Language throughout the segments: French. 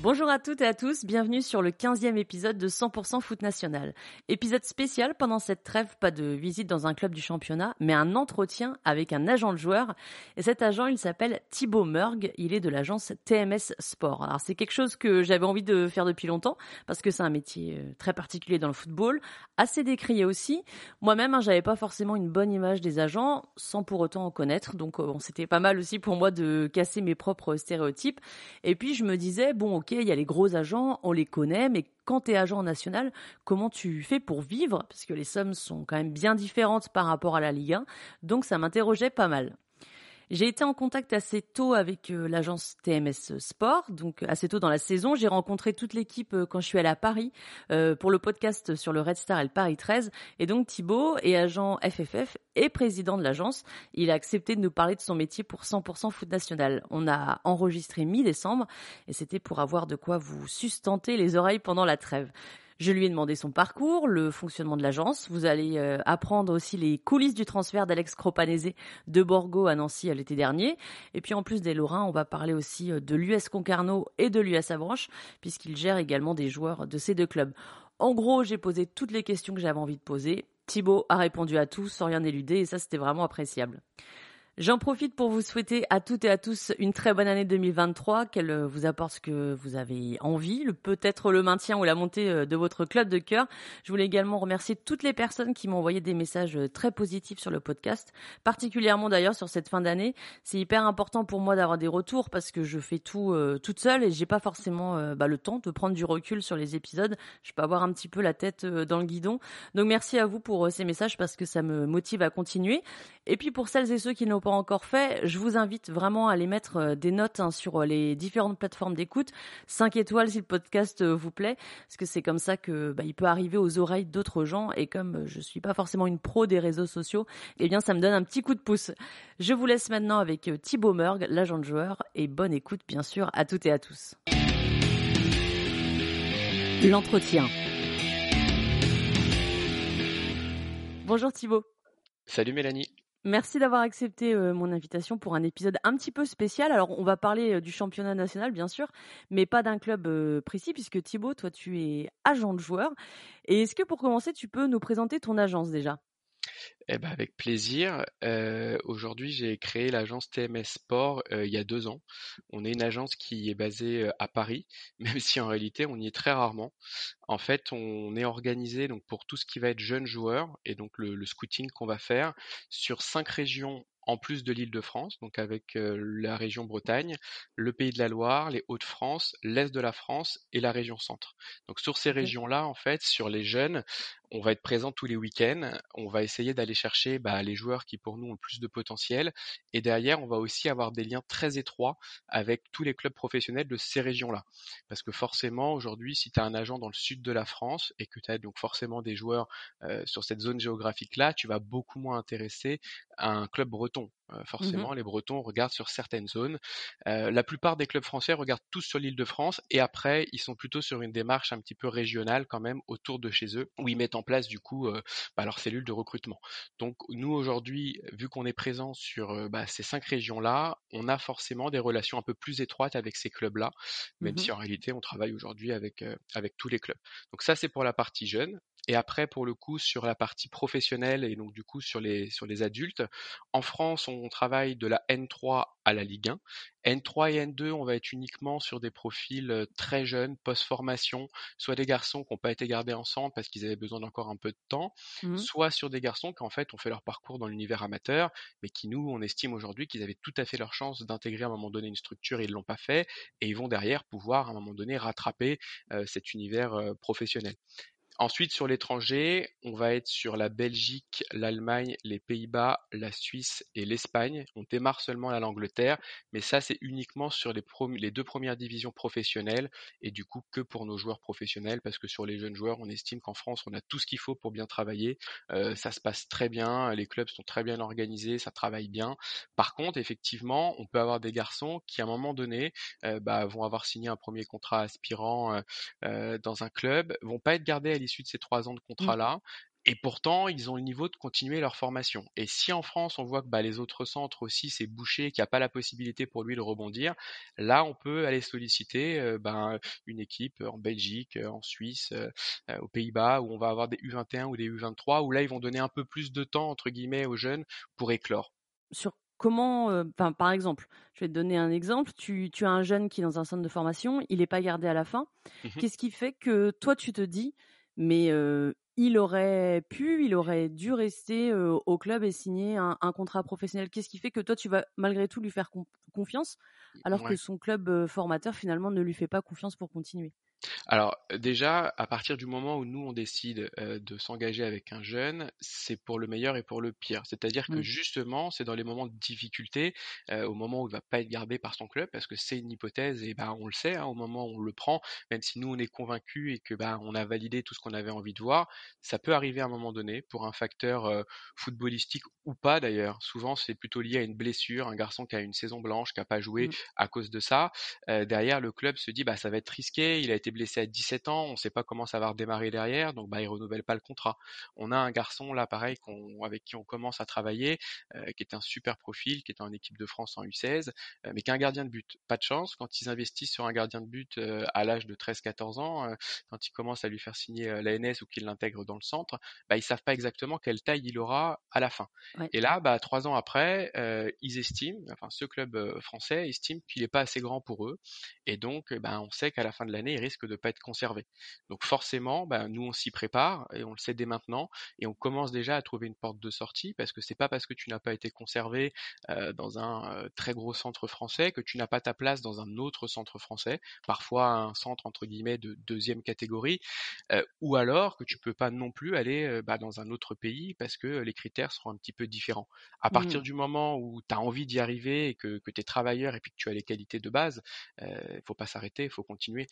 Bonjour à toutes et à tous, bienvenue sur le 15e épisode de 100% Foot National. Épisode spécial pendant cette trêve, pas de visite dans un club du championnat, mais un entretien avec un agent de joueur. Et cet agent, il s'appelle Thibaut Murg, il est de l'agence TMS Sport. Alors c'est quelque chose que j'avais envie de faire depuis longtemps, parce que c'est un métier euh, très particulier dans le football, assez décrié aussi. Moi-même, hein, j'avais pas forcément une bonne image des agents, sans pour autant en connaître, donc euh, c'était pas mal aussi pour moi de casser mes propres stéréotypes. Et puis je me disais, bon il y a les gros agents, on les connaît, mais quand tu es agent national, comment tu fais pour vivre? Parce que les sommes sont quand même bien différentes par rapport à la Ligue 1, donc ça m'interrogeait pas mal. J'ai été en contact assez tôt avec euh, l'agence TMS Sport, donc assez tôt dans la saison. J'ai rencontré toute l'équipe euh, quand je suis allée à Paris euh, pour le podcast sur le Red Star et le Paris 13. Et donc Thibaut est agent FFF et président de l'agence. Il a accepté de nous parler de son métier pour 100% foot national. On a enregistré mi-décembre et c'était pour avoir de quoi vous sustenter les oreilles pendant la trêve. Je lui ai demandé son parcours, le fonctionnement de l'agence. Vous allez euh, apprendre aussi les coulisses du transfert d'Alex Cropanese de Borgo à Nancy l'été dernier. Et puis en plus des Lorrains, on va parler aussi euh, de l'US Concarneau et de l'US Avranches, puisqu'il gère également des joueurs de ces deux clubs. En gros, j'ai posé toutes les questions que j'avais envie de poser. Thibaut a répondu à tout sans rien éluder et ça c'était vraiment appréciable. J'en profite pour vous souhaiter à toutes et à tous une très bonne année 2023, qu'elle euh, vous apporte ce que vous avez envie, peut-être le maintien ou la montée euh, de votre club de cœur. Je voulais également remercier toutes les personnes qui m'ont envoyé des messages euh, très positifs sur le podcast, particulièrement d'ailleurs sur cette fin d'année. C'est hyper important pour moi d'avoir des retours parce que je fais tout toute seule et j'ai pas forcément bah, le temps de prendre du recul sur les épisodes. Je peux avoir un petit peu la tête dans le guidon. Donc merci à vous pour ces messages parce que ça me motive à continuer. Et puis pour celles et ceux qui n'ont encore fait, je vous invite vraiment à aller mettre euh, des notes hein, sur euh, les différentes plateformes d'écoute, 5 étoiles si le podcast euh, vous plaît, parce que c'est comme ça que bah, il peut arriver aux oreilles d'autres gens. Et comme je suis pas forcément une pro des réseaux sociaux, eh bien ça me donne un petit coup de pouce. Je vous laisse maintenant avec Thibaut Murg, l'agent de joueur, et bonne écoute bien sûr à toutes et à tous. L'entretien. Bonjour Thibaut. Salut Mélanie. Merci d'avoir accepté euh, mon invitation pour un épisode un petit peu spécial. Alors, on va parler euh, du championnat national, bien sûr, mais pas d'un club euh, précis, puisque Thibaut, toi, tu es agent de joueur. Et est-ce que pour commencer, tu peux nous présenter ton agence déjà? Eh ben, avec plaisir. Euh, aujourd'hui, j'ai créé l'agence TMS Sport euh, il y a deux ans. On est une agence qui est basée euh, à Paris, même si en réalité on y est très rarement. En fait, on est organisé donc pour tout ce qui va être jeunes joueurs et donc le, le scouting qu'on va faire sur cinq régions en plus de l'île de France, donc avec la région Bretagne, le Pays de la Loire, les Hauts-de-France, l'Est de la France et la région Centre. Donc sur ces régions-là, en fait, sur les jeunes, on va être présent tous les week-ends. On va essayer d'aller chercher bah, les joueurs qui pour nous ont le plus de potentiel. Et derrière, on va aussi avoir des liens très étroits avec tous les clubs professionnels de ces régions-là. Parce que forcément, aujourd'hui, si tu as un agent dans le sud de la France et que tu as donc forcément des joueurs sur cette zone géographique-là, tu vas beaucoup moins intéresser à un club breton. Euh, mmh forcément, les Bretons regardent sur certaines zones. Euh, la plupart des clubs français regardent tous sur l'île de France et après, ils sont plutôt sur une démarche un petit peu régionale quand même autour de chez eux où ils mettent en place du coup euh, bah, leur cellule de recrutement. Donc nous aujourd'hui, vu qu'on est présent sur bah, ces cinq régions-là, on a forcément des relations un peu plus étroites avec ces clubs-là, même mmh si en réalité on travaille aujourd'hui avec, avec tous les clubs. Donc ça c'est pour la partie jeune. Et après, pour le coup, sur la partie professionnelle et donc du coup sur les, sur les adultes, en France, on travaille de la N3 à la Ligue 1. N3 et N2, on va être uniquement sur des profils très jeunes, post-formation, soit des garçons qui n'ont pas été gardés ensemble parce qu'ils avaient besoin d'encore un peu de temps, mmh soit sur des garçons qui en fait ont fait leur parcours dans l'univers amateur, mais qui nous, on estime aujourd'hui qu'ils avaient tout à fait leur chance d'intégrer à un moment donné une structure et ils ne l'ont pas fait, et ils vont derrière pouvoir à un moment donné rattraper cet univers professionnel. Ensuite, sur l'étranger, on va être sur la Belgique, l'Allemagne, les Pays-Bas, la Suisse et l'Espagne. On démarre seulement à l'Angleterre, mais ça, c'est uniquement sur les, deux premières divisions professionnelles et du coup que pour nos joueurs professionnels parce que sur les jeunes joueurs, on estime qu'en France, on a tout ce qu'il faut pour bien travailler. Euh, ça se passe très bien, les clubs sont très bien organisés, ça travaille bien. Par contre, effectivement, on peut avoir des garçons qui, à un moment donné, euh, bah, vont avoir signé un premier contrat aspirant euh dans un club, vont pas être gardés à l'issue de ces trois ans de mmh. contrat-là, et pourtant, ils ont le niveau de continuer leur formation. Et si en France, on voit que bah, les autres centres aussi, c'est bouché, qu'il n'y a pas la possibilité pour lui de rebondir, là, on peut aller solliciter euh, bah, une équipe en Belgique, euh, en Suisse, euh, aux Pays-Bas, où on va avoir des U21 ou des U23, où là, ils vont donner un peu plus de temps, entre guillemets, aux jeunes pour éclore. Sur comment, par exemple, je vais te donner un exemple, tu, as un jeune qui est dans un centre de formation, il n'est pas gardé à la fin. Mmh Qu'est-ce qui fait que toi, tu te dis, mais il aurait pu, il aurait dû rester au club et signer un, contrat professionnel. Qu'est-ce qui fait que toi, tu vas malgré tout lui faire confiance, alors que son club formateur finalement ne lui fait pas confiance pour continuer? Alors déjà, à partir du moment où nous on décide de s'engager avec un jeune, c'est pour le meilleur et pour le pire. C'est-à-dire que mmh. justement, c'est dans les moments de difficulté, au moment où il va pas être gardé par son club, parce que c'est une hypothèse et ben on le sait, hein, au moment où on le prend, même si nous on est convaincus et que ben on a validé tout ce qu'on avait envie de voir, ça peut arriver à un moment donné pour un facteur footballistique ou pas d'ailleurs. Souvent c'est plutôt lié à une blessure, un garçon qui a une saison blanche, qui a pas joué mmh. à cause de ça. derrière le club se dit bah ça va être risqué, il a été blessé à 17 ans, on ne sait pas comment ça va redémarrer derrière, donc bah, il renouvelle pas le contrat. On a un garçon là, pareil, avec qui on commence à travailler, euh, qui est un super profil, qui est en équipe de France en U16, euh, mais qui est un gardien de but. Pas de chance, quand ils investissent sur un gardien de but euh, à l'âge de 13-14 ans, quand ils commencent à lui faire signer l'ANS ou qu'ils l'intègrent dans le centre, bah, ils savent pas exactement quelle taille il aura à la fin. Et là, bah, trois ans après, ils estiment, enfin ce club français estime qu'il n'est pas assez grand pour eux, et donc bah, on sait qu'à la fin de l'année, il risque de ne pas être conservé. Donc forcément, bah, nous on s'y prépare et on le sait dès maintenant et on commence déjà à trouver une porte de sortie parce que c'est pas parce que tu n'as pas été conservé euh, dans un euh, très gros centre français que tu n'as pas ta place dans un autre centre français, parfois un centre entre guillemets de deuxième catégorie, euh, ou alors que tu peux pas non plus aller bah, dans un autre pays parce que les critères seront un petit peu différents. À partir mmh. du moment où tu as envie d'y arriver et que, que tu es travailleur et puis que tu as les qualités de base, il faut pas s'arrêter, il faut continuer.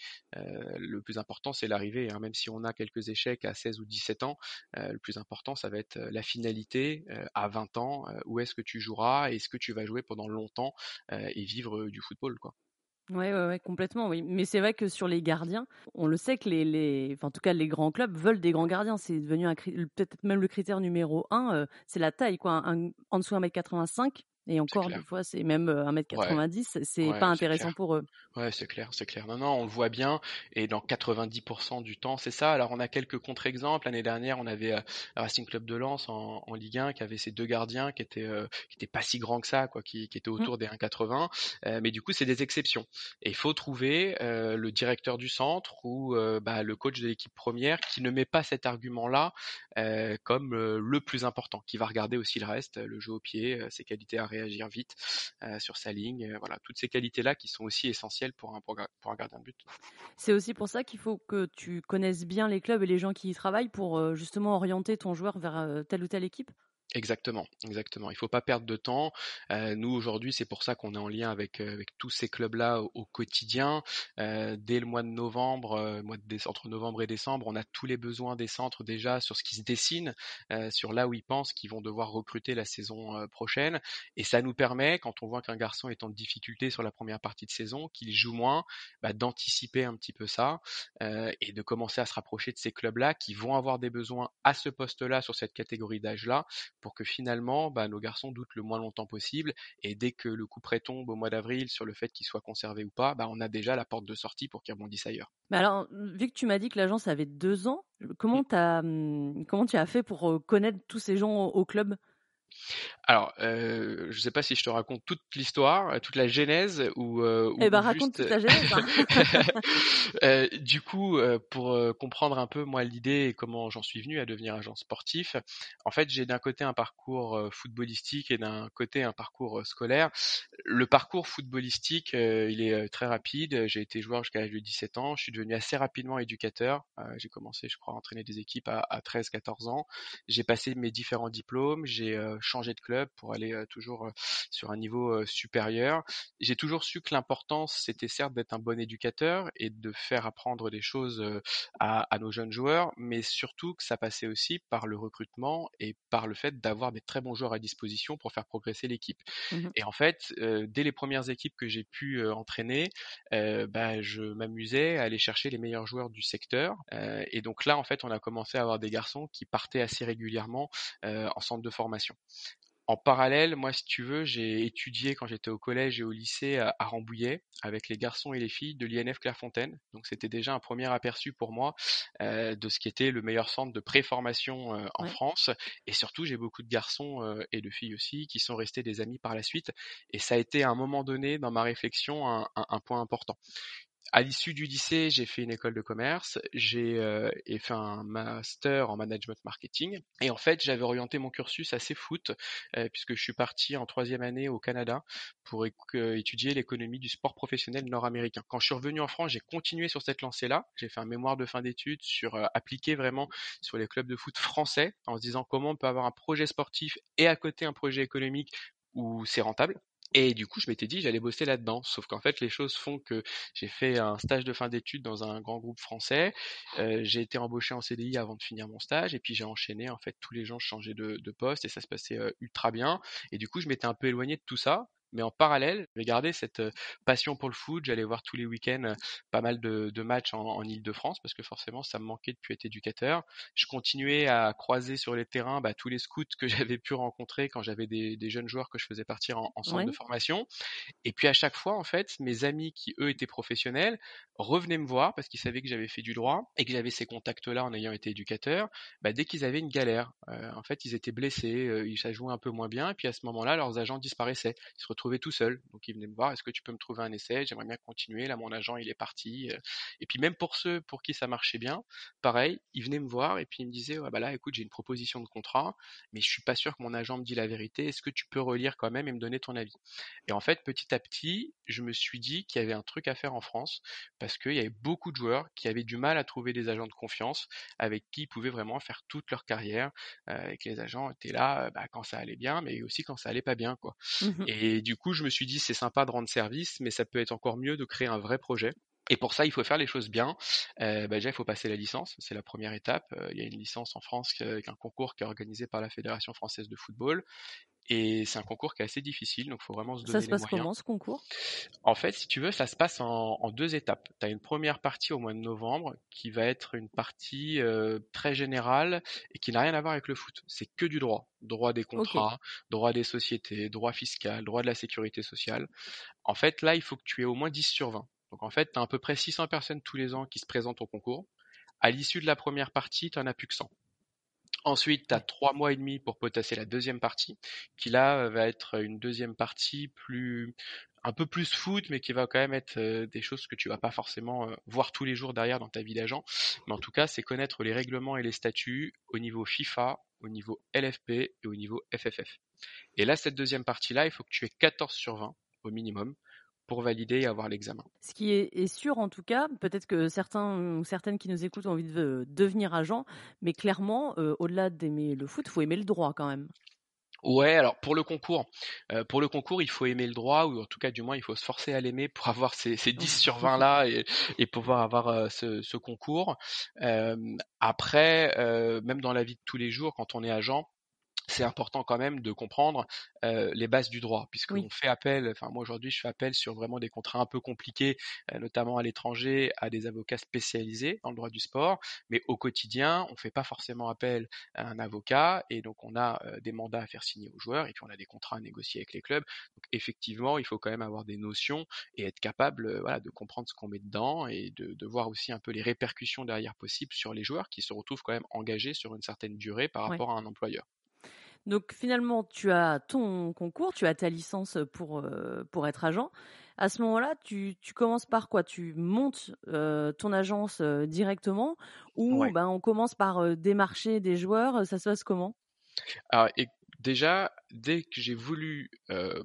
Euh, le plus important, c'est l'arrivée. Hein. Même si on a quelques échecs à 16 ou 17 ans, euh, le plus important, ça va être euh, la finalité à 20 ans. où est-ce que tu joueras Est-ce que tu vas jouer pendant longtemps et vivre du football quoi. Ouais, ouais, ouais, complètement, oui. Mais c'est vrai que sur les gardiens, on le sait que les, les, enfin, en tout cas, les grands clubs veulent des grands gardiens. C'est devenu peut-être même le critère numéro un, c'est la taille, quoi. en dessous 1m85, et encore, des fois, c'est même 1m90, c'est pas intéressant pour eux. Ouais, c'est clair, c'est clair. Non, non, on le voit bien. Et dans 90% du temps, c'est ça. Alors, on a quelques contre-exemples. L'année dernière, on avait Racing Club de Lens en, en, Ligue 1 qui avait ses deux gardiens qui étaient, qui étaient pas si grands que ça, quoi, qui, qui étaient mmh. autour des 1,80. mais du coup, c'est des exceptions. Et il faut trouver le directeur du centre ou bah, le coach de l'équipe première qui ne met pas cet argument-là comme le plus important, qui va regarder aussi le reste, le jeu au pied, ses qualités à réagir vite euh, sur sa ligne. Euh, voilà, toutes ces qualités-là qui sont aussi essentielles pour un, pour un gardien de but. C'est aussi pour ça qu'il faut que tu connaisses bien les clubs et les gens qui y travaillent pour euh, justement orienter ton joueur vers telle ou telle équipe? Exactement, exactement. Il faut pas perdre de temps. Euh, nous aujourd'hui, c'est pour ça qu'on est en lien avec euh, avec tous ces clubs-là au, quotidien. Euh, dès le mois de novembre, mois de entre novembre et décembre, on a tous les besoins des centres déjà sur ce qui se dessine, sur là où ils pensent qu'ils vont devoir recruter la saison prochaine. Et ça nous permet, quand on voit qu'un garçon est en difficulté sur la première partie de saison, qu'il joue moins, bah, d'anticiper un petit peu ça et de commencer à se rapprocher de ces clubs-là qui vont avoir des besoins à ce poste-là sur cette catégorie d'âge-là pour que finalement bah, nos garçons doutent le moins longtemps possible et dès que le coup prêt tombe au mois d'avril sur le fait qu'ils soient conservés ou pas, bah, on a déjà la porte de sortie pour qu'ils rebondissent ailleurs. Mais alors, vu que tu m'as dit que l'agence avait deux ans, comment, mmh. as, mmh, comment tu as fait pour connaître tous ces gens au club? Alors, euh, je sais pas si je te raconte toute l'histoire, euh, toute la genèse ou, euh, Eh ben, ou raconte juste. toute la genèse, hein. Euh, du coup, euh, pour comprendre un peu moi l'idée et comment j'en suis venu à devenir agent sportif, en fait, j'ai d'un côté un parcours footballistique et d'un côté un parcours scolaire. Le parcours footballistique, euh, il est très rapide. J'ai été joueur jusqu'à l'âge de 17 ans. Je suis devenu assez rapidement éducateur. J'ai commencé, je crois, à entraîner des équipes à, à 13-14 ans. J'ai passé mes différents diplômes. J'ai euh, changé de club pour aller toujours sur un niveau supérieur. J'ai toujours su que l'importance, c'était certes d'être un bon éducateur et de faire apprendre des choses à, à nos jeunes joueurs, mais surtout que ça passait aussi par le recrutement et par le fait d'avoir des très bons joueurs à disposition pour faire progresser l'équipe. Mmh Et en fait, euh, dès les premières équipes que j'ai pu euh, entraîner, euh, bah, je m'amusais à aller chercher les meilleurs joueurs du secteur. Et donc là, en fait, on a commencé à avoir des garçons qui partaient assez régulièrement en centre de formation. En parallèle, moi, si tu veux, j'ai étudié quand j'étais au collège et au lycée à, à Rambouillet avec les garçons et les filles de l'INF Clairefontaine. Donc c'était déjà un premier aperçu pour moi euh, de ce qui était le meilleur centre de préformation euh, en Ouais. France. Et surtout, j'ai beaucoup de garçons euh, et de filles aussi qui sont restés des amis par la suite. Et ça a été à un moment donné dans ma réflexion un, un- un point important. À l'issue du lycée, j'ai fait une école de commerce, j'ai euh, fait un master en management marketing. Et en fait, j'avais orienté mon cursus assez foot, euh, puisque je suis parti en troisième année au Canada pour euh, étudier l'économie du sport professionnel nord-américain. Quand je suis revenu en France, j'ai continué sur cette lancée-là. J'ai fait un mémoire de fin d'études sur euh, appliquer vraiment sur les clubs de foot français, en se disant comment on peut avoir un projet sportif et à côté un projet économique où c'est rentable. Et du coup, je m'étais dit, j'allais bosser là-dedans. Sauf qu'en fait, les choses font que j'ai fait un stage de fin d'études dans un grand groupe français. Euh, j'ai été embauché en CDI avant de finir mon stage. Et puis, j'ai enchaîné. En fait, tous les gens changeaient de, de poste et ça se passait euh, ultra bien. Et du coup, je m'étais un peu éloigné de tout ça. Mais en parallèle, j'avais gardé cette passion pour le foot. J'allais voir tous les week-ends pas mal de, de matchs en, en Ile-de-France parce que forcément, ça me manquait depuis être éducateur. Je continuais à croiser sur les terrains bah, tous les scouts que j'avais pu rencontrer quand j'avais des, des jeunes joueurs que je faisais partir en, en centre de formation. Et puis à chaque fois, en fait, mes amis qui eux étaient professionnels revenaient me voir parce qu'ils savaient que j'avais fait du droit et que j'avais ces contacts-là en ayant été éducateur. Bah, dès qu'ils avaient une galère, euh, en fait, ils étaient blessés, euh, ils ça jouait un peu moins bien. Et puis à ce moment-là, leurs agents disparaissaient, ils se retrouvaient tout seuls. Donc ils venaient me voir, est-ce que tu peux me trouver un essai? J'aimerais bien continuer. Là, mon agent, il est parti. Euh, Et puis même pour ceux pour qui ça marchait bien, pareil, ils venaient me voir et puis ils me disaient, ouais, bah là, écoute, j'ai une proposition de contrat, mais je suis pas sûr que mon agent me dit la vérité. Est-ce que tu peux relire quand même et me donner ton avis? Et en fait, petit à petit, je me suis dit qu'il y avait un truc à faire en France parce qu'il y avait beaucoup de joueurs qui avaient du mal à trouver des agents de confiance avec qui ils pouvaient vraiment faire toute leur carrière euh, et que les agents étaient là bah, quand ça allait bien, mais aussi quand ça allait pas bien, quoi. Mmh Et du coup, je me suis dit, c'est sympa de rendre service, mais ça peut être encore mieux de créer un vrai projet. Et pour ça, il faut faire les choses bien. Euh, bah déjà, il faut passer la licence, c'est la première étape. Euh, il y a une licence en France qui- avec un concours qui est organisé par la Fédération française de football. Et c'est un concours qui est assez difficile, donc il faut vraiment se Ça donner se les passe moyens. comment ce concours? En fait, si tu veux, ça se passe en, en deux étapes. Tu as une première partie au mois de novembre qui va être une partie euh, très générale et qui n'a rien à voir avec le foot. C'est que du droit. Droit des contrats, droit des sociétés, droit fiscal, droit de la sécurité sociale. En fait, là, il faut que tu aies au moins 10 sur 20. Donc en fait, tu as à peu près 600 personnes tous les ans qui se présentent au concours. À l'issue de la première partie, tu n'en as plus que 100. Ensuite, tu as trois mois et demi pour potasser la deuxième partie, qui là euh, va être une deuxième partie plus un peu plus foot, mais qui va quand même être euh, des choses que tu vas pas forcément euh, voir tous les jours derrière dans ta vie d'agent. Mais en tout cas, c'est connaître les règlements et les statuts au niveau FIFA, au niveau LFP et au niveau FFF. Et là, cette deuxième partie-là, il faut que tu aies 14 sur 20 au minimum pour valider et avoir l'examen. Ce qui est, sûr en tout cas, peut-être que certains ou certaines qui nous écoutent ont envie de devenir agent, mais clairement, euh, au-delà d'aimer le foot, il faut aimer le droit quand même. Ouais, alors pour le concours, euh, pour le concours, il faut aimer le droit, ou en tout cas, du moins, il faut se forcer à l'aimer pour avoir ces, ces 10 sur 20 là et, et pouvoir avoir euh, ce, ce concours. Euh, après, même dans la vie de tous les jours, quand on est agent, c'est important quand même de comprendre euh, les bases du droit, puisqu'on Oui. fait appel, enfin moi aujourd'hui je fais appel sur vraiment des contrats un peu compliqués, euh, notamment à l'étranger, à des avocats spécialisés dans le droit du sport, mais au quotidien on fait pas forcément appel à un avocat et donc on a euh, des mandats à faire signer aux joueurs et puis on a des contrats à négocier avec les clubs. Donc effectivement il faut quand même avoir des notions et être capable voilà, de comprendre ce qu'on met dedans et de, de voir aussi un peu les répercussions derrière possibles sur les joueurs qui se retrouvent quand même engagés sur une certaine durée par rapport à un employeur. Donc finalement, tu as ton concours, tu as ta licence pour, pour être agent. À ce moment-là, tu, tu commences par quoi? Tu montes ton agence directement ou ben, on commence par démarcher des joueurs Ça se passe comment? Alors, et déjà, dès que j'ai voulu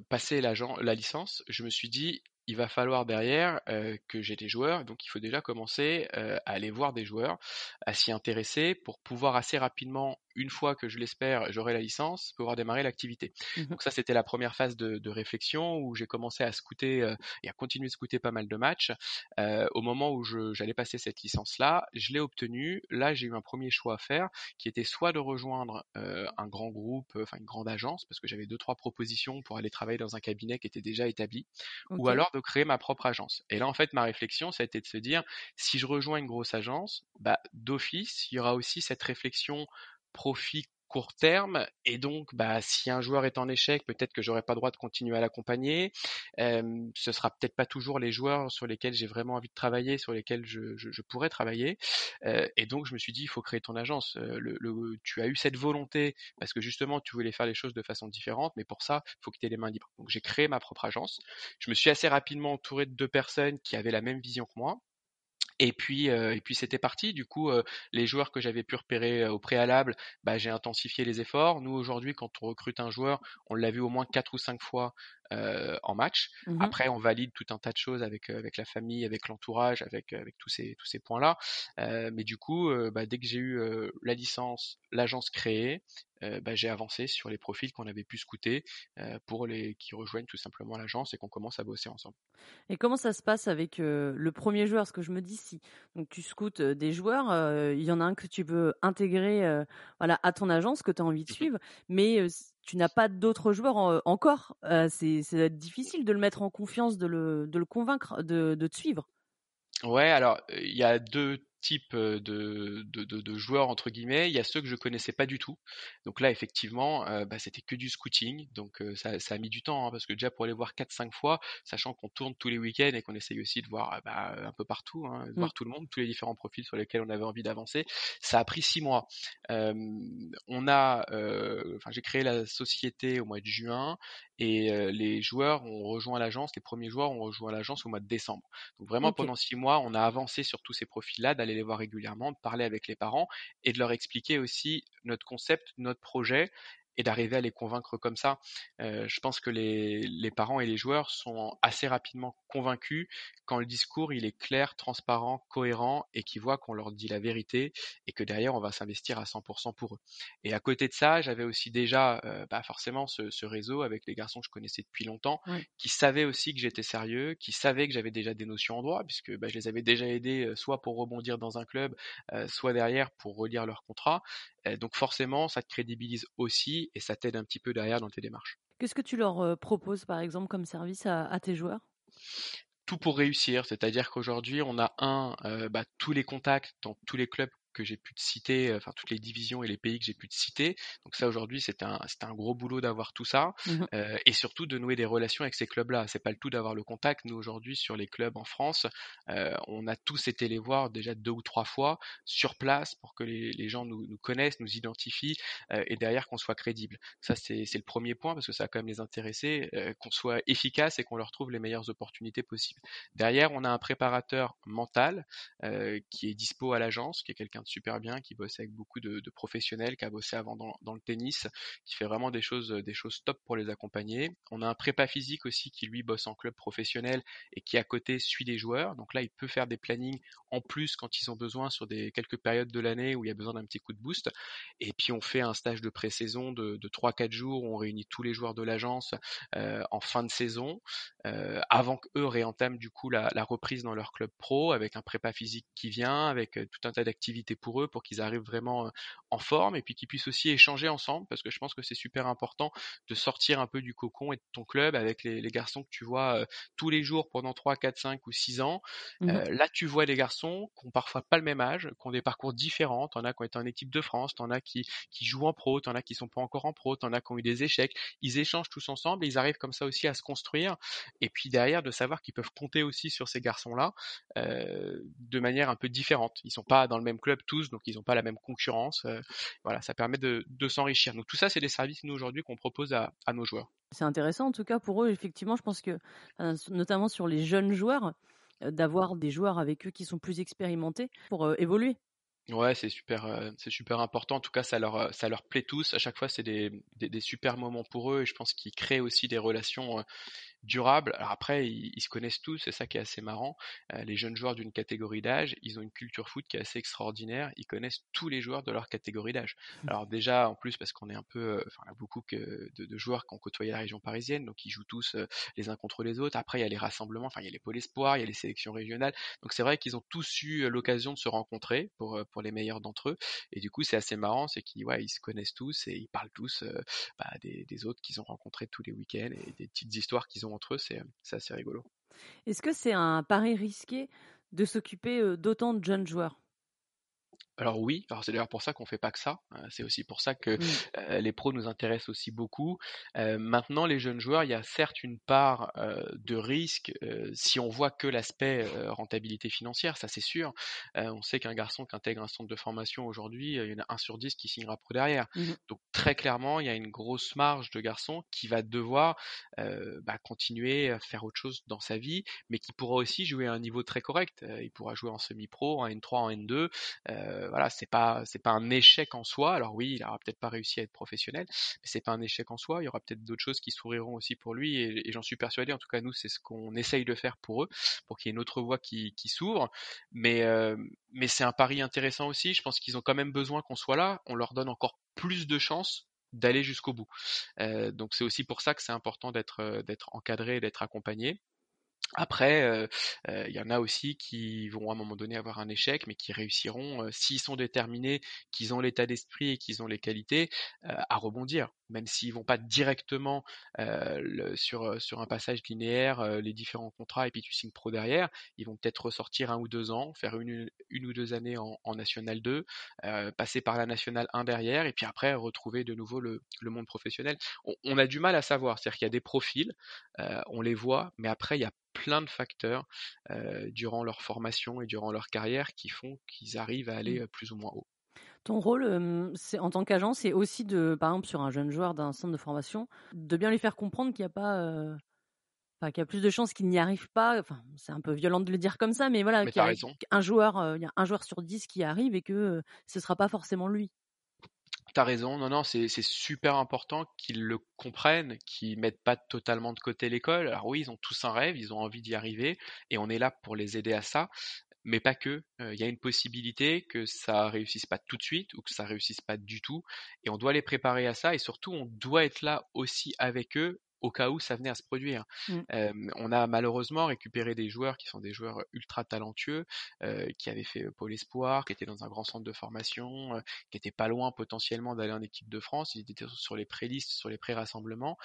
passer la licence, je me suis dit, il va falloir derrière que j'ai des joueurs, donc il faut déjà commencer à aller voir des joueurs, à s'y intéresser pour pouvoir assez rapidement une fois que je l'espère, j'aurai la licence, pouvoir démarrer l'activité. Mmh Donc ça, c'était la première phase de, de réflexion où j'ai commencé à scouter euh, et à continuer de scouter pas mal de matchs. Euh, au moment où j'allais passer cette licence-là, je l'ai obtenue. Là, j'ai eu un premier choix à faire qui était soit de rejoindre euh, un grand groupe, enfin une grande agence, parce que j'avais deux, trois propositions pour aller travailler dans un cabinet qui était déjà établi, ou alors de créer ma propre agence. Et là, en fait, ma réflexion, ça a été de se dire, si je rejoins une grosse agence, bah, d'office, il y aura aussi cette réflexion profit court terme et donc bah si un joueur est en échec peut-être que j'aurai pas droit de continuer à l'accompagner. Euh, ce sera peut-être pas toujours les joueurs sur lesquels j'ai vraiment envie de travailler sur lesquels je, je, pourrais travailler. Et donc je me suis dit il faut créer ton agence. Le, tu as eu cette volonté parce que justement tu voulais faire les choses de façon différente mais pour ça il faut que tu aies les mains libres. Donc j'ai créé ma propre agence. Je me suis assez rapidement entouré de deux personnes qui avaient la même vision que moi et puis, et puis c'était parti. Du coup, les joueurs que j'avais pu repérer au préalable, bah, j'ai intensifié les efforts. Nous aujourd'hui, quand on recrute un joueur, on l'a vu au moins quatre ou cinq fois en match. Mmh Après, on valide tout un tas de choses avec avec la famille, avec l'entourage, avec avec tous ces tous ces points-là. mais du coup, bah, dès que j'ai eu la licence, l'agence créée, bah, j'ai avancé sur les profils qu'on avait pu scouter pour les qui rejoignent tout simplement l'agence et qu'on commence à bosser ensemble. Et comment ça se passe avec le premier joueur? Ce que je me dis, si donc tu scoutes des joueurs, il y en a un que tu veux intégrer voilà à ton agence que tu as envie de mmh suivre, mais tu n'as pas d'autres joueurs encore. c'est difficile de le mettre en confiance, de le, de le convaincre de, de te suivre. Ouais, alors il y a deux type de, de, de, joueurs entre guillemets. Il y a ceux que je connaissais pas du tout. Donc là, effectivement, bah, c'était que du scouting. Donc ça, ça, a mis du temps hein, parce que déjà pour aller voir 4-5 fois, sachant qu'on tourne tous les week-ends et qu'on essaye aussi de voir bah, un peu partout, hein, de mmh. voir tout le monde, tous les différents profils sur lesquels on avait envie d'avancer. Ça a pris 6 mois. on a, enfin, j'ai créé la société au mois de juin et les joueurs ont rejoint l'agence. Les premiers joueurs ont rejoint l'agence au mois de décembre. Donc vraiment pendant 6 mois, on a avancé sur tous ces profils-là, les voir régulièrement, de parler avec les parents et de leur expliquer aussi notre concept, notre projet et d'arriver à les convaincre comme ça. Euh, je pense que les, les, parents et les joueurs sont assez rapidement convaincus quand le discours il est clair, transparent, cohérent et qu'ils voient qu'on leur dit la vérité et que derrière on va s'investir à 100% pour eux. Et à côté de ça, j'avais aussi déjà euh, bah forcément ce, ce, réseau avec les garçons que je connaissais depuis longtemps, qui savaient aussi que j'étais sérieux, qui savaient que j'avais déjà des notions en droit, puisque bah, je les avais déjà aidés euh, soit pour rebondir dans un club, euh, soit derrière pour relire leur contrat. Donc forcément, ça te crédibilise aussi et ça t'aide un petit peu derrière dans tes démarches. Qu'est-ce que tu leur proposes par exemple comme service à, tes joueurs? Tout pour réussir, c'est-à-dire qu'aujourd'hui on a un, bah, tous les contacts dans tous les clubs que j'ai pu te citer, enfin toutes les divisions et les pays que j'ai pu te citer. Donc ça aujourd'hui c'est un c'est un gros boulot d'avoir tout ça mmh euh, et surtout de nouer des relations avec ces clubs-là. C'est pas le tout d'avoir le contact. Nous aujourd'hui sur les clubs en France, euh, on a tous été les voir déjà deux ou trois fois sur place pour que les, les gens nous, nous, connaissent, nous identifient euh, et derrière qu'on soit crédible. Ça c'est c'est le premier point parce que ça va quand même les intéresser, euh, qu'on soit efficace et qu'on leur trouve les meilleures opportunités possibles. Derrière on a un préparateur mental euh, qui est dispo à l'agence, qui est quelqu'un super bien, qui bosse avec beaucoup de, professionnels, qui a bossé avant dans, le tennis, qui fait vraiment des choses, des choses top pour les accompagner. On a un prépa physique aussi qui lui bosse en club professionnel et qui à côté suit les joueurs. Donc là, il peut faire des plannings en plus quand ils ont besoin sur des quelques périodes de l'année où il y a besoin d'un petit coup de boost. Et puis on fait un stage de pré-saison de, de 3-4 jours où on réunit tous les joueurs de l'agence euh, en fin de saison euh, avant qu'eux réentament du coup la, reprise dans leur club pro avec un prépa physique qui vient, avec euh, tout un tas d'activités pour eux, pour qu'ils arrivent vraiment en forme et puis qu'ils puissent aussi échanger ensemble, parce que je pense que c'est super important de sortir un peu du cocon et de ton club avec les, garçons que tu vois tous les jours pendant 3, 4, 5 ou 6 ans. Mmh là, tu vois des garçons qui ont parfois pas le même âge, qui ont des parcours différents. T'en as qui ont été en équipe de France, t'en as qui, qui jouent en pro, t'en as qui sont pas encore en pro, t'en as qui ont eu des échecs. Ils échangent tous ensemble et ils arrivent comme ça aussi à se construire. Et puis derrière, de savoir qu'ils peuvent compter aussi sur ces garçons-là euh, de manière un peu différente. Ils sont pas dans le même club tous, donc ils n'ont pas la même concurrence. voilà, ça permet de, s'enrichir. Donc tout ça, c'est des services nous aujourd'hui qu'on propose à, nos joueurs. C'est intéressant en tout cas pour eux. Effectivement, je pense que notamment sur les jeunes joueurs, d'avoir des joueurs avec eux qui sont plus expérimentés pour évoluer. Ouais, c'est super, c'est super important. En tout cas, ça leur, ça leur plaît tous. À chaque fois, c'est des, des, des super moments pour eux et je pense qu'ils créent aussi des relations durable. Alors après, ils, se connaissent tous, c'est ça qui est assez marrant. Euh, les jeunes joueurs d'une catégorie d'âge, ils ont une culture foot qui est assez extraordinaire. Ils connaissent tous les joueurs de leur catégorie d'âge. Mmh. Alors déjà, en plus, parce qu'on est un peu, euh, enfin, a beaucoup que de, de, joueurs qui ont côtoyé la région parisienne, donc ils jouent tous euh, les uns contre les autres. Après, il y a les rassemblements, enfin, il y a les pôles espoirs, il y a les sélections régionales. Donc c'est vrai qu'ils ont tous eu l'occasion de se rencontrer pour pour les meilleurs d'entre eux. Et du coup, c'est assez marrant, c'est qu'ils ouais, ils se connaissent tous et ils parlent tous bah, des, des autres qu'ils ont rencontrés tous les week-ends et des petites histoires qu'ils ont entre eux, c'est assez rigolo. Est-ce que c'est un pari risqué de s'occuper d'autant de jeunes joueurs? Alors oui, alors c'est d'ailleurs pour ça qu'on fait pas que ça. Hein. c'est aussi pour ça que mmh. les pros nous intéressent aussi beaucoup. maintenant, les jeunes joueurs, il y a certes une part de risque si on voit que l'aspect rentabilité financière, ça c'est sûr. on sait qu'un garçon qui intègre un centre de formation aujourd'hui, il y en a un sur dix qui signera pro derrière. Mmh Donc très clairement, il y a une grosse marge de garçon qui va devoir bah, continuer à faire autre chose dans sa vie, mais qui pourra aussi jouer à un niveau très correct. il pourra jouer en semi-pro, en N3, en N2 voilà, c'est pas c'est pas un échec en soi. Alors oui, il aura peut-être pas réussi à être professionnel, mais c'est pas un échec en soi. Il y aura peut-être d'autres choses qui souriront aussi pour lui, et, j'en suis persuadé. En tout cas, nous, c'est ce qu'on essaye de faire pour eux, pour qu'il y ait une autre voie qui, s'ouvre. Mais euh, mais c'est un pari intéressant aussi. Je pense qu'ils ont quand même besoin qu'on soit là. On leur donne encore plus de chances d'aller jusqu'au bout. Euh, donc c'est aussi pour ça que c'est important d'être euh, d'être encadré, d'être accompagné. Après, il y en a aussi qui vont à un moment donné avoir un échec, mais qui réussiront, s'ils sont déterminés, qu'ils ont l'état d'esprit et qu'ils ont les qualités, à rebondir même s'ils vont pas directement sur, sur un passage linéaire, les différents contrats et puis tu signes pro derrière, ils vont peut-être ressortir un ou deux ans, faire une, une ou deux années en, en National 2, passer par la National 1 derrière et puis après retrouver de nouveau le, le monde professionnel. On, on, a du mal à savoir, c'est-à-dire qu'il y a des profils, on les voit, mais après il y a plein de facteurs durant leur formation et durant leur carrière qui font qu'ils arrivent à aller mmh. plus ou moins haut. Ton rôle, c'est en tant qu'agent, c'est aussi de, par exemple, sur un jeune joueur d'un centre de formation, de bien lui faire comprendre qu'il n'y a pas, qu'il y a plus de chances qu'il n'y arrive pas. Enfin, c'est un peu violent de le dire comme ça, mais voilà, qu'il y a un joueur, il y a un joueur sur dix qui arrive et que ce sera pas forcément lui. T'as raison, non, non, c'est super important qu'ils le comprennent, qu'ils mettent pas totalement de côté l'école. Alors oui, ils ont tous un rêve, ils ont envie d'y arriver, et on est là pour les aider à ça mais pas que. Il y a une possibilité que ça réussisse pas tout de suite ou que ça réussisse pas du tout, et on doit les préparer à ça, et surtout on doit être là aussi avec eux au cas où ça venait à se produire. Mmh. on a malheureusement récupéré des joueurs qui sont des joueurs ultra talentueux, qui avaient fait Pôle Espoir, qui étaient dans un grand centre de formation, qui étaient pas loin potentiellement d'aller en équipe de France, ils étaient sur les prélistes, sur les pré-rassemblements.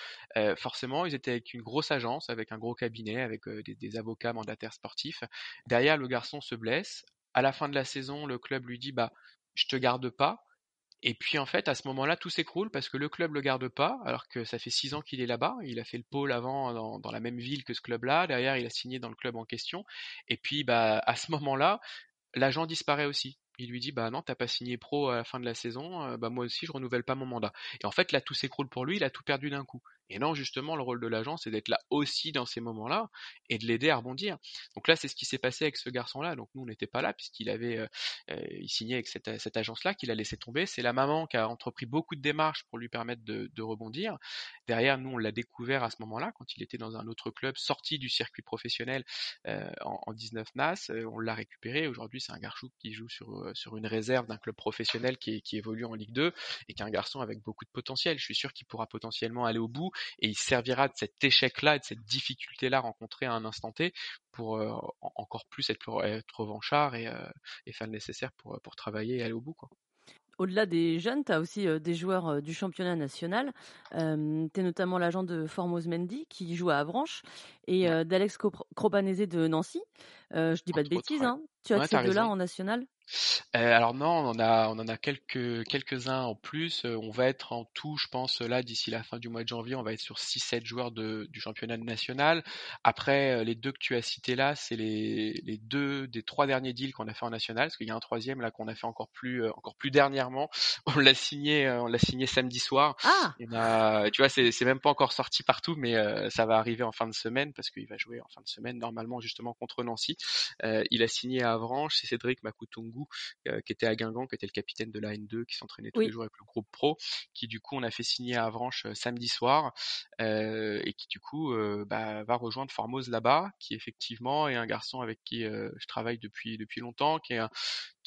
forcément, ils étaient avec une grosse agence, avec un gros cabinet, avec des, des, avocats mandataires sportifs. Derrière, le garçon se blesse. À la fin de la saison, le club lui dit bah je te garde pas, et puis en fait, à ce moment-là, tout s'écroule parce que le club le garde pas, alors que ça fait six ans qu'il est là-bas. Il a fait le pôle avant dans, dans, la même ville que ce club-là. Derrière, il a signé dans le club en question. Et puis, bah, à ce moment-là, l'agent disparaît aussi il lui dit bah non t'as pas signé pro à la fin de la saison euh, bah moi aussi je renouvelle pas mon mandat et en fait là tout s'écroule pour lui il a tout perdu d'un coup et non justement le rôle de l'agent c'est d'être là aussi dans ces moments là et de l'aider à rebondir. Donc là c'est ce qui s'est passé avec ce garçon là donc nous on n'était pas là puisqu'il avait euh, euh, il signait avec cette, cette agence là qu'il a laissé tomber. C'est la maman qui a entrepris beaucoup de démarches pour lui permettre de, de rebondir. Derrière nous on l'a découvert à ce moment là quand il était dans un autre club sorti du circuit professionnel en, en, 19 NAS. On l'a récupéré. Aujourd'hui c'est un garçon qui joue sur euh, sur une réserve d'un club professionnel qui, évolue en Ligue 2 et qui est un garçon avec beaucoup de potentiel. Je suis sûr qu'il pourra potentiellement aller au bout et il servira de cet échec-là et de cette difficulté-là rencontrée à un instant T pour euh, encore plus être, être revanchard et, euh, et, faire le nécessaire pour, pour travailler et aller au bout. Quoi au-delà des jeunes, tu as aussi des joueurs du championnat national. tu es notamment l'agent de Formose Mendy qui joue à Avranches et d'Alex Cropanese de Nancy. je dis pas de bêtises, hein. tu as ces deux-là en national? Euh, alors non, on en a, on en a quelques, quelques-uns en plus. Euh, on va être en tout, je pense, là, d'ici la fin du mois de janvier, on va être sur 6-7 joueurs de, du championnat national. Après, euh, les deux que tu as cités là, c'est les, les deux des trois derniers deals qu'on a fait en national, parce qu'il y a un troisième là qu'on a fait encore plus, encore plus dernièrement. On l'a signé, on l'a signé samedi soir. Ah. On a, tu vois, c'est, c'est même pas encore sorti partout, mais ça va arriver en fin de semaine parce qu'il va jouer en fin de semaine normalement justement contre Nancy. il a signé à Avranches, c'est Cédric Makutungu qui était à Guingamp, qui était le capitaine de la N2, qui s'entraînait tous les jours avec le groupe pro, qui du coup on a fait signer à Avranches samedi soir et qui du coup bah, va rejoindre Formose là-bas, qui effectivement est un garçon avec qui je travaille depuis depuis longtemps, qui est un,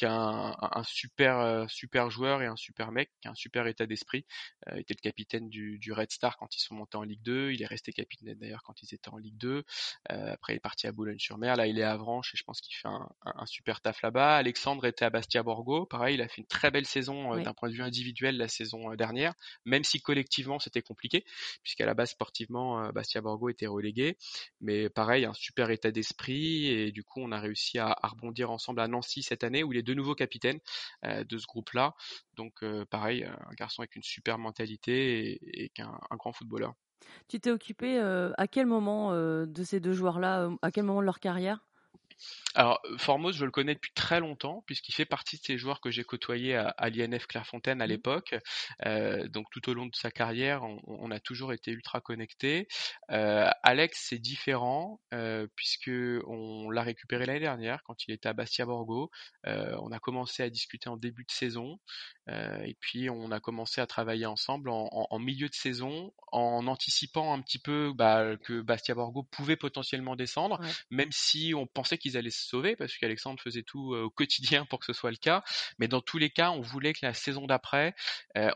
qui a un, un, super euh, super joueur et un super mec, qui a un super état d'esprit. Euh, il était le capitaine du, du, Red Star quand ils sont montés en Ligue 2. Il est resté capitaine d'ailleurs quand ils étaient en Ligue 2. Euh, après, il est parti à Boulogne-sur-Mer. Là, il est à Avranches et je pense qu'il fait un, un, super taf là-bas. Alexandre était à Bastia Borgo. Pareil, il a fait une très belle saison d'un point de vue individuel la saison dernière, même si collectivement c'était compliqué, puisqu'à la base sportivement, Bastia Borgo était relégué. Mais pareil, un super état d'esprit et du coup, on a réussi à, à rebondir ensemble à Nancy cette année où il est de nouveau capitaine euh, de ce groupe-là. Donc euh, pareil, un garçon avec une super mentalité et, qu'un un grand footballeur. Tu t'es occupé euh, à quel moment de ces deux joueurs-là, à quel moment de leur carrière? Alors, Formose, je le connais depuis très longtemps, puisqu'il fait partie de ces joueurs que j'ai côtoyés à, à l'INF Clairefontaine à mmh. l'époque. Euh, donc, tout au long de sa carrière, on, on a toujours été ultra connectés. Euh, Alex, c'est différent, euh, puisque on l'a récupéré l'année dernière, quand il était à Bastia Borgo. Euh, on a commencé à discuter en début de saison, euh, et puis on a commencé à travailler ensemble en, en, en, milieu de saison, en anticipant un petit peu bah, que Bastia Borgo pouvait potentiellement descendre, ouais. même si on pensait qu'ils allaient sauver parce qu'Alexandre faisait tout au quotidien pour que ce soit le cas. Mais dans tous les cas, on voulait que la saison d'après,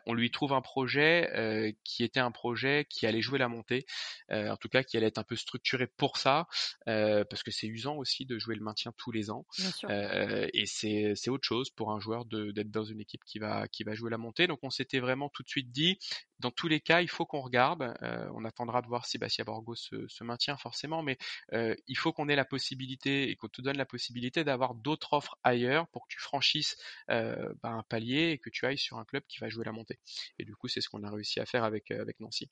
on lui trouve un projet qui était un projet qui allait jouer la montée, en tout cas qui allait être un peu structuré pour ça, parce que c'est usant aussi de jouer le maintien tous les ans. et c'est autre chose pour un joueur d'être dans une équipe qui va qui va jouer la montée. Donc on s'était vraiment tout de suite dit, dans tous les cas, il faut qu'on regarde. Euh, on attendra de voir si Bastia Borgo se, maintient forcément, mais euh, il faut qu'on ait la possibilité et qu'on te donne la possibilité d'avoir d'autres offres ailleurs pour que tu franchisses euh, bah, un palier et que tu ailles sur un club qui va jouer la montée. Et du coup, c'est ce qu'on a réussi à faire avec, avec Nancy.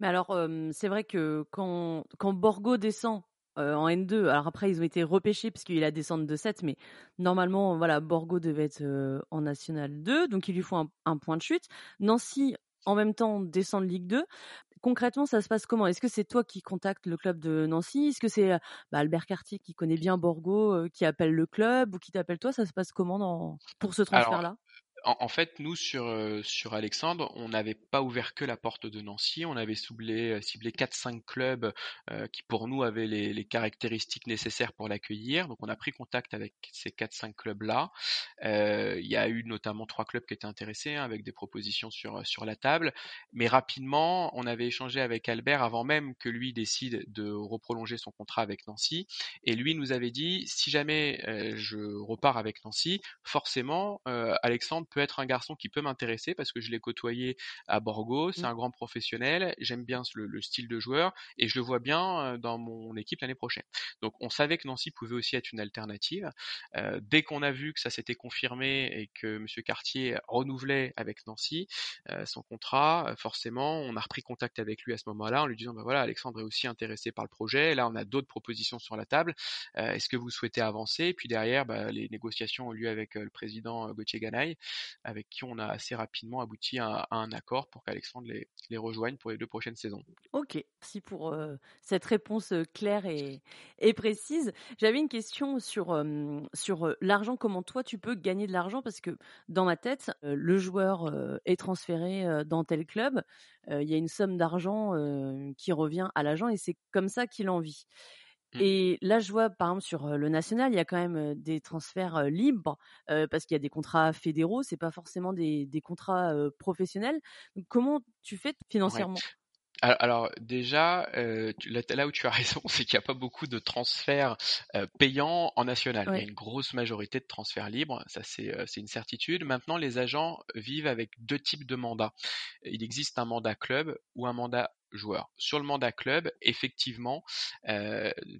Mais alors, c'est vrai que quand, Borgo descend, en N2. Alors après, ils ont été repêchés parce qu'il a descendu de 7, mais normalement, voilà, Borgo devait être en National 2, donc il lui faut un, point de chute. Nancy, en même temps, descend de Ligue 2. Concrètement, ça se passe comment? Est-ce que c'est toi qui contactes le club de Nancy? Est-ce que c'est bah, Albert Cartier qui connaît bien Borgo euh, qui appelle le club ou qui t'appelle toi? Ça se passe comment dans... pour ce transfert-là? En, en, fait, nous sur euh, sur Alexandre, on n'avait pas ouvert que la porte de Nancy, on avait ciblé ciblé quatre cinq clubs euh, qui pour nous avaient les, les caractéristiques nécessaires pour l'accueillir. Donc on a pris contact avec ces quatre cinq clubs là. Euh, il y a eu notamment trois clubs qui étaient intéressés hein, avec des propositions sur sur la table, mais rapidement on avait échangé avec Albert avant même que lui décide de reprolonger son contrat avec Nancy, et lui nous avait dit si jamais euh, je repars avec Nancy, forcément euh, Alexandre peut être un garçon qui peut m'intéresser parce que je l'ai côtoyé à Borgo, c'est mmh. un grand professionnel, j'aime bien le, le, style de joueur et je le vois bien dans mon équipe l'année prochaine. Donc on savait que Nancy pouvait aussi être une alternative. Euh, dès qu'on a vu que ça s'était confirmé et que Monsieur Cartier renouvelait avec Nancy euh, son contrat, forcément on a repris contact avec lui à ce moment-là en lui disant bah voilà Alexandre est aussi intéressé par le projet, là on a d'autres propositions sur la table, euh, est-ce que vous souhaitez avancer? Et puis derrière bah, les négociations ont lieu avec le président Gauthier Ganaille avec qui on a assez rapidement abouti à, un accord pour qu'Alexandre les, les, rejoigne pour les deux prochaines saisons. Ok, merci pour euh, cette réponse euh, claire et, et précise. J'avais une question sur, euh, sur l'argent, comment toi tu peux gagner de l'argent? Parce que dans ma tête, le joueur est transféré dans tel club, il y a une somme d'argent qui revient à l'agent et c'est comme ça qu'il en vit. Mmh. Et là, je vois, par exemple, sur le national, il y a quand même des transferts libres euh, parce qu'il y a des contrats fédéraux, c'est pas forcément des, des contrats euh, professionnels. Donc, comment tu fais financièrement? Ouais. Alors déjà, euh, là où tu as raison, c'est qu'il n'y a pas beaucoup de transferts euh, payants en national. Ouais. Il y a une grosse majorité de transferts libres, ça c'est euh, une certitude. Maintenant, les agents vivent avec deux types de mandats. Il existe un mandat club ou un mandat joueur. Sur le mandat club, effectivement,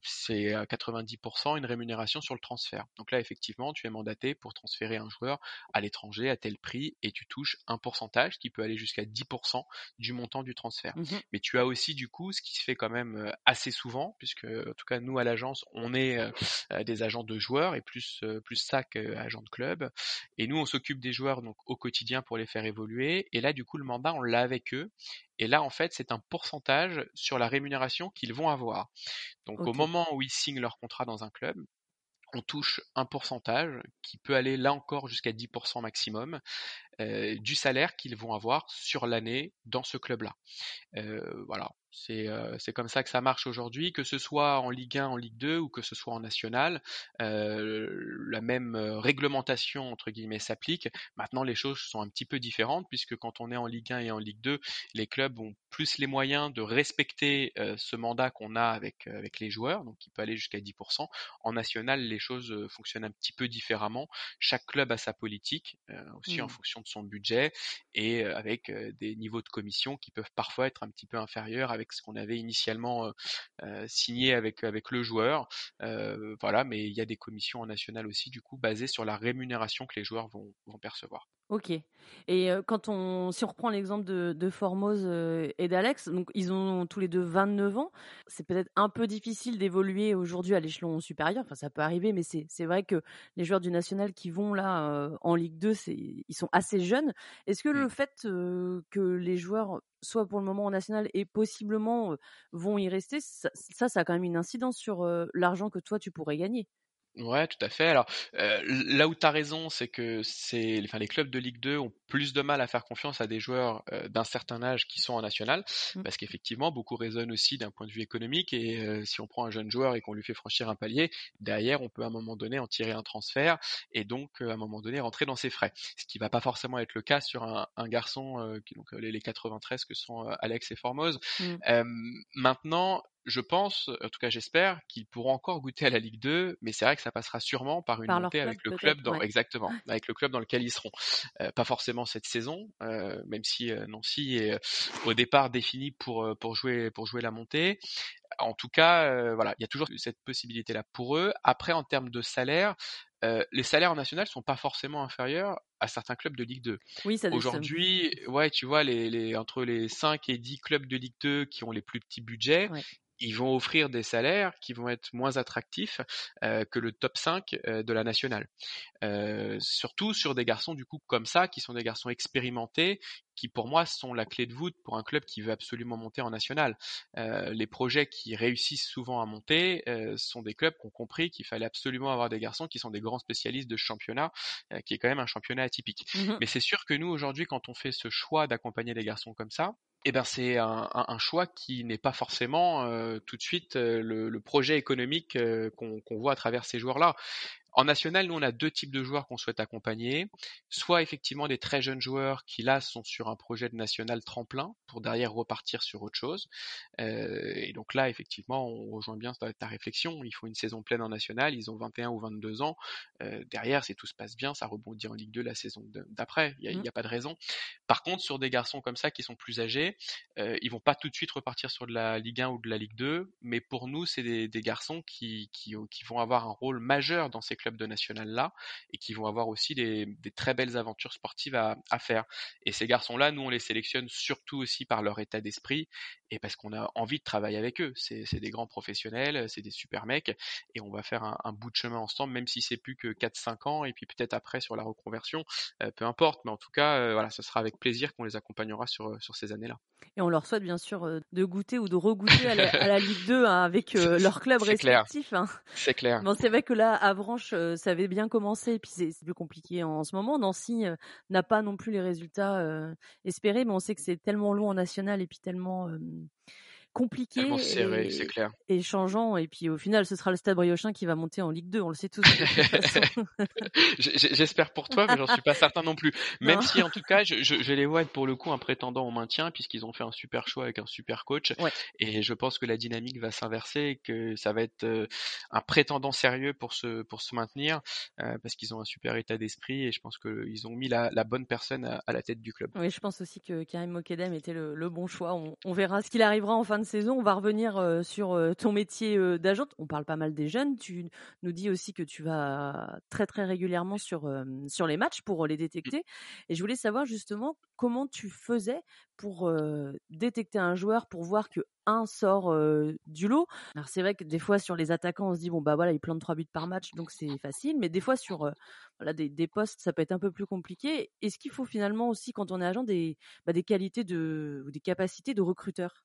c'est à 90% une rémunération sur le transfert. Donc là, effectivement, tu es mandaté pour transférer un joueur à l'étranger à tel prix et tu touches un pourcentage qui peut aller jusqu'à 10% du montant du transfert. Mmh Mais tu as aussi du coup ce qui se fait quand même assez souvent, puisque en tout cas nous à l'agence, on est des agents de joueurs et plus plus ça qu'agents de club. Et nous, on s'occupe des joueurs donc au quotidien pour les faire évoluer. Et là, du coup, le mandat, on l'a avec eux. Et là, en fait, c'est un pourcentage sur la rémunération qu'ils vont avoir. Donc, au moment où ils signent leur contrat dans un club, on touche un pourcentage qui peut aller là encore jusqu'à 10% maximum euh, du salaire qu'ils vont avoir sur l'année dans ce club-là. Euh, voilà, euh, c'est comme ça que ça marche aujourd'hui, que ce soit en Ligue 1, en Ligue 2 ou que ce soit en National. la même réglementation entre guillemets s'applique. Maintenant, les choses sont un petit peu différentes puisque quand on est en Ligue 1 et en Ligue 2, les clubs ont plus les moyens de respecter ce mandat qu'on a avec avec les joueurs, donc qui peut aller jusqu'à 10%. En National, les choses fonctionnent un petit peu différemment. Chaque club a sa politique aussi en mmh. fonction de son budget et avec des niveaux de commission qui peuvent parfois être un petit peu inférieurs avec ce qu'on avait initialement signé avec avec le joueur. voilà, mais il y a des commissions en national aussi du coup basées sur la rémunération que les joueurs vont percevoir. Ok. Et quand on, si on reprend l'exemple de, de Formose et d'Alex, donc ils ont tous les deux 29 ans. C'est peut-être un peu difficile d'évoluer aujourd'hui à l'échelon supérieur. Enfin, ça peut arriver, mais c'est vrai que les joueurs du national qui vont là en Ligue 2, ils sont assez jeunes. Est-ce que le mmh. fait que les joueurs soient pour le moment en national et possiblement vont y rester, ça, ça, ça a quand même une incidence sur l'argent que toi tu pourrais gagner? Ouais, tout à fait. Alors, là où tu as raison, c'est que c'est, enfin, les clubs de Ligue 2 ont plus de mal à faire confiance à des joueurs d'un certain âge qui sont en national, mmh. parce qu'effectivement, beaucoup raisonnent aussi d'un point de vue économique. Et si on prend un jeune joueur et qu'on lui fait franchir un palier, derrière, on peut à un moment donné en tirer un transfert et donc à un moment donné rentrer dans ses frais. Ce qui va pas forcément être le cas sur un, un garçon, qui, donc les, 93 que sont Alex et Formose. Mmh. maintenant, je pense, en tout cas j'espère, qu'ils pourront encore goûter à la Ligue 2, mais c'est vrai que ça passera sûrement par une montée avec le club dans exactement, avec le club dans lequel ils seront. Euh, pas forcément cette saison, euh, même si euh, Nancy est au départ défini pour pour jouer pour jouer la montée. En tout cas, voilà, il y a toujours cette possibilité-là pour eux. Après, en termes de salaire, les salaires en national sont pas forcément inférieurs à certains clubs de Ligue 2. Oui, ça Aujourd'hui, ouais, tu vois, les, les, entre les 5 et 10 clubs de Ligue 2 qui ont les plus petits budgets, ils vont offrir des salaires qui vont être moins attractifs euh, que le top 5 euh, de la nationale. Euh, surtout sur des garçons du coup comme ça, qui sont des garçons expérimentés, qui pour moi sont la clé de voûte pour un club qui veut absolument monter en national. les projets qui réussissent souvent à monter sont des clubs qui ont compris qu'il fallait absolument avoir des garçons qui sont des grands spécialistes de ce championnat, qui est quand même un championnat atypique. Mmh Mais c'est sûr que nous aujourd'hui, quand on fait ce choix d'accompagner des garçons comme ça, eh ben c'est un, un, choix qui n'est pas forcément euh, tout de suite euh, le, le, projet économique euh, qu'on voit à travers ces joueurs-là. En national, nous, on a deux types de joueurs qu'on souhaite accompagner. Soit effectivement des très jeunes joueurs qui, là, sont sur un projet de national tremplin pour derrière repartir sur autre chose. Euh, et donc là, effectivement, on rejoint bien ta, ta, réflexion. Il faut une saison pleine en national. Ils ont 21 ou 22 ans. Euh, derrière, si tout se passe bien, ça rebondit en Ligue 2 la saison d'après. Il n'y a, mmh. a, pas de raison. Par contre, sur des garçons comme ça qui sont plus âgés, euh, ils vont pas tout de suite repartir sur de la Ligue 1 ou de la Ligue 2. Mais pour nous, c'est des, des, garçons qui, qui, qui vont avoir un rôle majeur dans ces clubs de national là et qui vont avoir aussi des, très belles aventures sportives à, faire. Et ces garçons-là, nous, on les sélectionne surtout aussi par leur état d'esprit et parce qu'on a envie de travailler avec eux. C'est des grands professionnels, c'est des super mecs et on va faire un, bout de chemin ensemble, même si c'est plus que 4-5 ans et puis peut-être après sur la reconversion, euh, peu importe. Mais en tout cas, euh, voilà, ce sera avec plaisir qu'on les accompagnera sur, sur ces années-là. Et on leur souhaite bien sûr euh, de goûter ou de regoûter à la, Ligue 2 hein, avec leur club respectif. Hein. C'est clair. Bon, c'est vrai que là, Avranches, ça avait bien commencé, et puis c'est plus compliqué en, ce moment. Nancy euh, n'a pas non plus les résultats espérés, mais on sait que c'est tellement long en national et puis tellement compliqué serré, c'est clair. et changeant. Et puis au final, ce sera le Stade Briochin qui va monter en Ligue 2, on le sait tous. J'espère pour toi, mais j'en suis pas certain non plus. Même si en tout cas, je, je, les vois être pour le coup un prétendant au maintien, puisqu'ils ont fait un super choix avec un super coach. Et je pense que la dynamique va s'inverser et que ça va être euh, un prétendant sérieux pour se, pour se maintenir, euh, parce qu'ils ont un super état d'esprit et je pense qu'ils ont mis la, la bonne personne à, la tête du club. Oui, je pense aussi que Karim Mokedem était le, le bon choix. On, on verra ce qu'il arrivera en fin de saison. On va revenir euh, sur ton métier d'agent. On parle pas mal des jeunes. Tu nous dis aussi que tu vas très très régulièrement sur, sur les matchs pour les détecter. Et je voulais savoir justement comment tu faisais pour détecter un joueur, pour voir que un sort du lot. Alors c'est vrai que des fois sur les attaquants, on se dit bon bah voilà, il plante trois buts par match, donc c'est facile. Mais des fois sur voilà des, des, postes, ça peut être un peu plus compliqué. Est-ce qu'il faut finalement aussi quand on est agent des, bah, des qualités de ou des capacités de recruteur?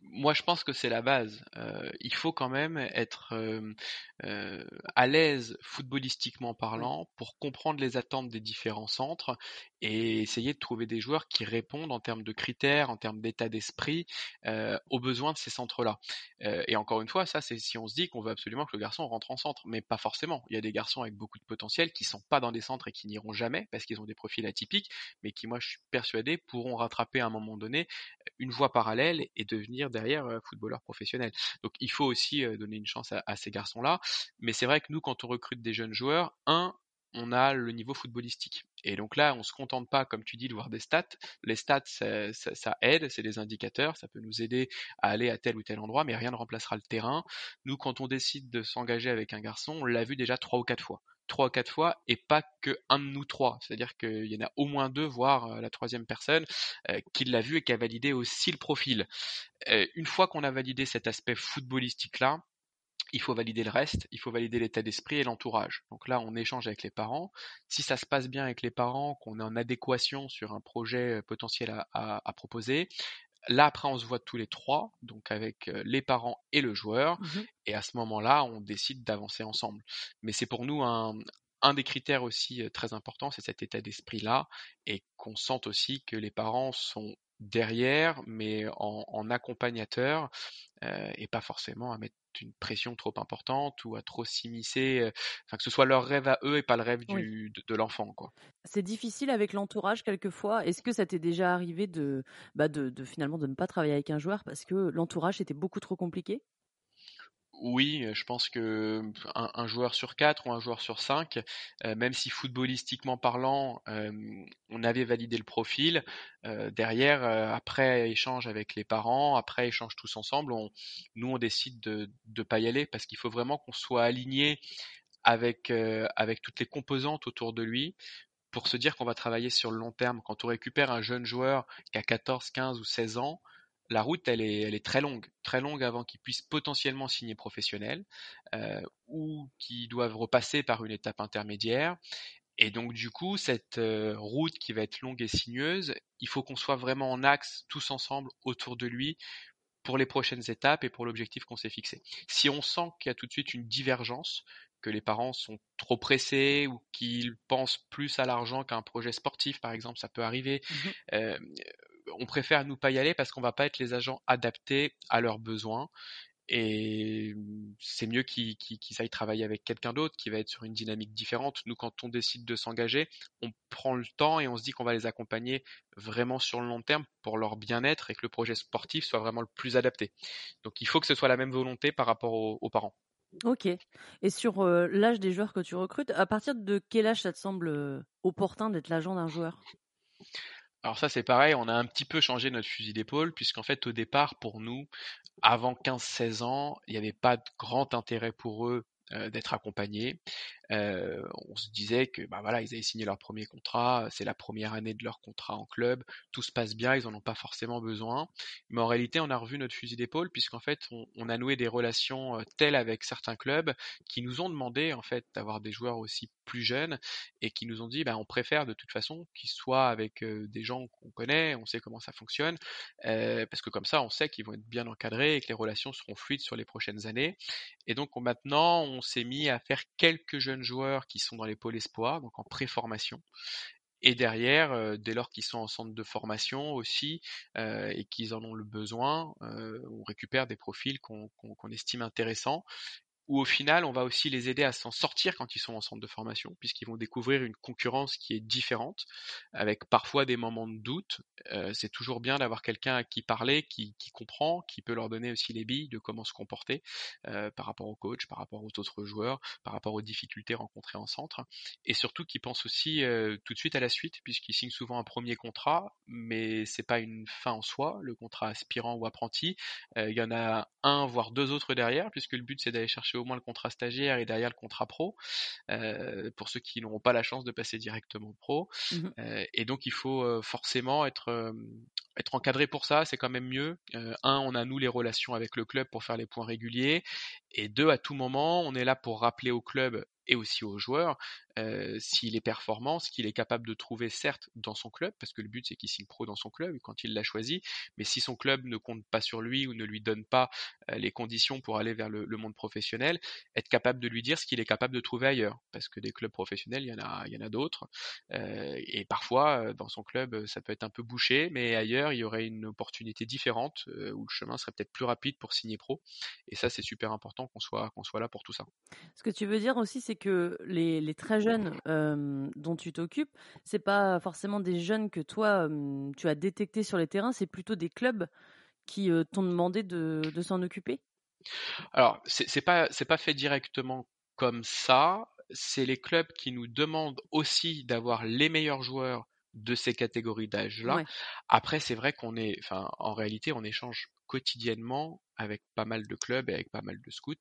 moi, je pense que c'est la base. Euh, il faut quand même être euh, euh, à l'aise footballistiquement parlant pour comprendre les attentes des différents centres et essayer de trouver des joueurs qui répondent en termes de critères, en termes d'état d'esprit aux besoins de ces centres-là. et encore une fois, ça, c'est si on se dit qu'on veut absolument que le garçon rentre en centre, mais pas forcément. Il y a des garçons avec beaucoup de potentiel qui sont pas dans des centres et qui n'iront jamais parce qu'ils ont des profils atypiques, mais qui, moi, je suis persuadé, pourront rattraper à un moment donné une voie parallèle et devenir derrière footballeur professionnel. Donc il faut aussi donner une chance à, ces garçons-là. Mais c'est vrai que nous, quand on recrute des jeunes joueurs, un, on a le niveau footballistique. Et donc là, on se contente pas, comme tu dis, de voir des stats. Les stats, ça aide, c'est des indicateurs, ça peut nous aider à aller à tel ou tel endroit, mais rien ne remplacera le terrain. Nous, quand on décide de s'engager avec un garçon, on l'a vu déjà trois ou quatre fois trois ou quatre fois et pas que un de nous trois. C'est-à-dire qu'il y en a au moins deux, voire euh, la troisième personne, euh, qui l'a vu et qui a validé aussi le profil. Euh, une fois qu'on a validé cet aspect footballistique-là, il faut valider le reste, il faut valider l'état d'esprit et l'entourage. Donc là, on échange avec les parents. Si ça se passe bien avec les parents, qu'on est en adéquation sur un projet potentiel à proposer, Là, après, on se voit tous les trois, donc avec les parents et le joueur. Mmh et à ce moment-là, on décide d'avancer ensemble. Mais c'est pour nous un, un des critères aussi très importants, c'est cet état d'esprit-là, et qu'on sente aussi que les parents sont derrière, mais en, en accompagnateur, euh, et pas forcément à mettre une pression trop importante ou à trop s'immiscer, enfin que ce soit leur rêve à eux et pas le rêve du, de, l'enfant. quoi. C'est difficile avec l'entourage quelquefois. Est-ce que ça t'est déjà arrivé de, bah de, de finalement de ne pas travailler avec un joueur parce que l'entourage était beaucoup trop compliqué? Oui, je pense que un, joueur sur quatre ou un joueur sur cinq, même si footballistiquement parlant, on avait validé le profil, derrière, après échange avec les parents, après échange tous ensemble, nous on décide de ne pas y aller parce qu'il faut vraiment qu'on soit aligné avec, avec toutes les composantes autour de lui pour se dire qu'on va travailler sur le long terme. Quand on récupère un jeune joueur qui a 14, 15 ou 16 ans, la route, elle est, elle est très longue, très longue avant qu'ils puissent potentiellement signer professionnel euh, ou qu'ils doivent repasser par une étape intermédiaire. Et donc du coup, cette euh, route qui va être longue et sinueuse, il faut qu'on soit vraiment en axe tous ensemble autour de lui pour les prochaines étapes et pour l'objectif qu'on s'est fixé. Si on sent qu'il y a tout de suite une divergence, que les parents sont trop pressés ou qu'ils pensent plus à l'argent qu'à un projet sportif, par exemple, ça peut arriver. Mmh euh, on préfère nous pas y aller parce qu'on va pas être les agents adaptés à leurs besoins. Et c'est mieux qu'ils aillent travailler avec quelqu'un d'autre qui va être sur une dynamique différente. Nous, quand on décide de s'engager, on prend le temps et on se dit qu'on va les accompagner vraiment sur le long terme pour leur bien-être et que le projet sportif soit vraiment le plus adapté. Donc il faut que ce soit la même volonté par rapport aux, parents. Ok. Et sur euh, l'âge des joueurs que tu recrutes, à partir de quel âge ça te semble euh, opportun d'être l'agent d'un joueur? Alors ça c'est pareil, on a un petit peu changé notre fusil d'épaule puisqu'en fait au départ pour nous, avant 15-16 ans, il n'y avait pas de grand intérêt pour eux d'être accompagnés. Euh, on se disait que bah voilà, ils avaient signé leur premier contrat, c'est la première année de leur contrat en club, tout se passe bien, ils en ont pas forcément besoin. Mais en réalité, on a revu notre fusil d'épaule puisqu'en fait, on, a noué des relations euh, telles avec certains clubs qui nous ont demandé en fait d'avoir des joueurs aussi plus jeunes et qui nous ont dit bah on préfère de toute façon qu'ils soient avec des gens qu'on connaît, on sait comment ça fonctionne, parce que comme ça, on sait qu'ils vont être bien encadrés et que les relations seront fluides sur les prochaines années. Et donc maintenant, on s'est mis à faire quelques jeunes joueurs qui sont dans les pôles espoirs, donc en préformation. Et derrière, dès lors qu'ils sont en centre de formation aussi et qu'ils en ont le besoin, on récupère des profils qu'on estime intéressants où au final, on va aussi les aider à s'en sortir quand ils sont en centre de formation, puisqu'ils vont découvrir une concurrence qui est différente, avec parfois des moments de doute. Euh, c'est toujours bien d'avoir quelqu'un à qui parler, qui, comprend, qui peut leur donner aussi les billes de comment se comporter euh, par rapport au coach, par rapport aux autres joueurs, par rapport aux difficultés rencontrées en centre, et surtout qui pense aussi euh, tout de suite à la suite, puisqu'ils signent souvent un premier contrat, mais c'est pas une fin en soi, le contrat aspirant ou apprenti. Il y en a un, voire deux autres derrière, puisque le but c'est d'aller chercher au moins le contrat stagiaire et derrière le contrat pro, euh, pour ceux qui n'auront pas la chance de passer directement pro. Mmh euh, et donc il faut euh, forcément être, être encadré pour ça, c'est quand même mieux. un, on a nous les relations avec le club pour faire les points réguliers, et deux, à tout moment, on est là pour rappeler au club et aussi aux joueurs s'il est performant, ce qu'il est capable de trouver certes dans son club, parce que le but c'est qu'il signe pro dans son club quand il l'a choisi, mais si son club ne compte pas sur lui ou ne lui donne pas les conditions pour aller vers le, monde professionnel, être capable de lui dire ce qu'il est capable de trouver ailleurs, parce que des clubs professionnels, il y en a, il y en a d'autres, et parfois dans son club ça peut être un peu bouché, mais ailleurs il y aurait une opportunité différente où le chemin serait peut-être plus rapide pour signer pro, et ça c'est super important qu'on soit soit là pour tout ça. Ce que tu veux dire aussi, c'est que les, les très jeunes dont tu t'occupes, c'est pas forcément des jeunes que toi tu as détectés sur les terrains, c'est plutôt des clubs qui t'ont demandé de, de s'en occuper? Alors c'est pas c'est pas fait directement comme ça. C'est les clubs qui nous demandent aussi d'avoir les meilleurs joueurs de ces catégories d'âge-là. Après, c'est vrai qu'on est, enfin, en réalité, on échange quotidiennement avec pas mal de clubs et avec pas mal de scouts.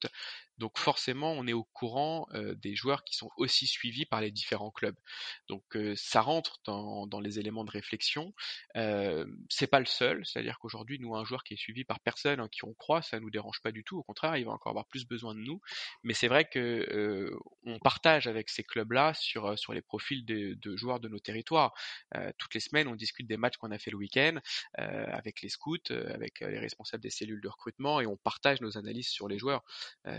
Donc forcément, on est au courant des joueurs qui sont aussi suivis par les différents clubs. Donc ça rentre dans, les éléments de réflexion. Euh, c'est pas le seul, c'est-à-dire qu'aujourd'hui, nous, un joueur qui est suivi par personne, hein, qui on croit, ça nous dérange pas du tout. Au contraire, il va encore avoir plus besoin de nous. Mais c'est vrai que on partage avec ces clubs-là sur sur les profils de, joueurs de nos territoires. toutes les semaines, on discute des matchs qu'on a fait le week-end avec les scouts, avec les responsables des cellules de recrutement et on partage nos analyses sur les joueurs.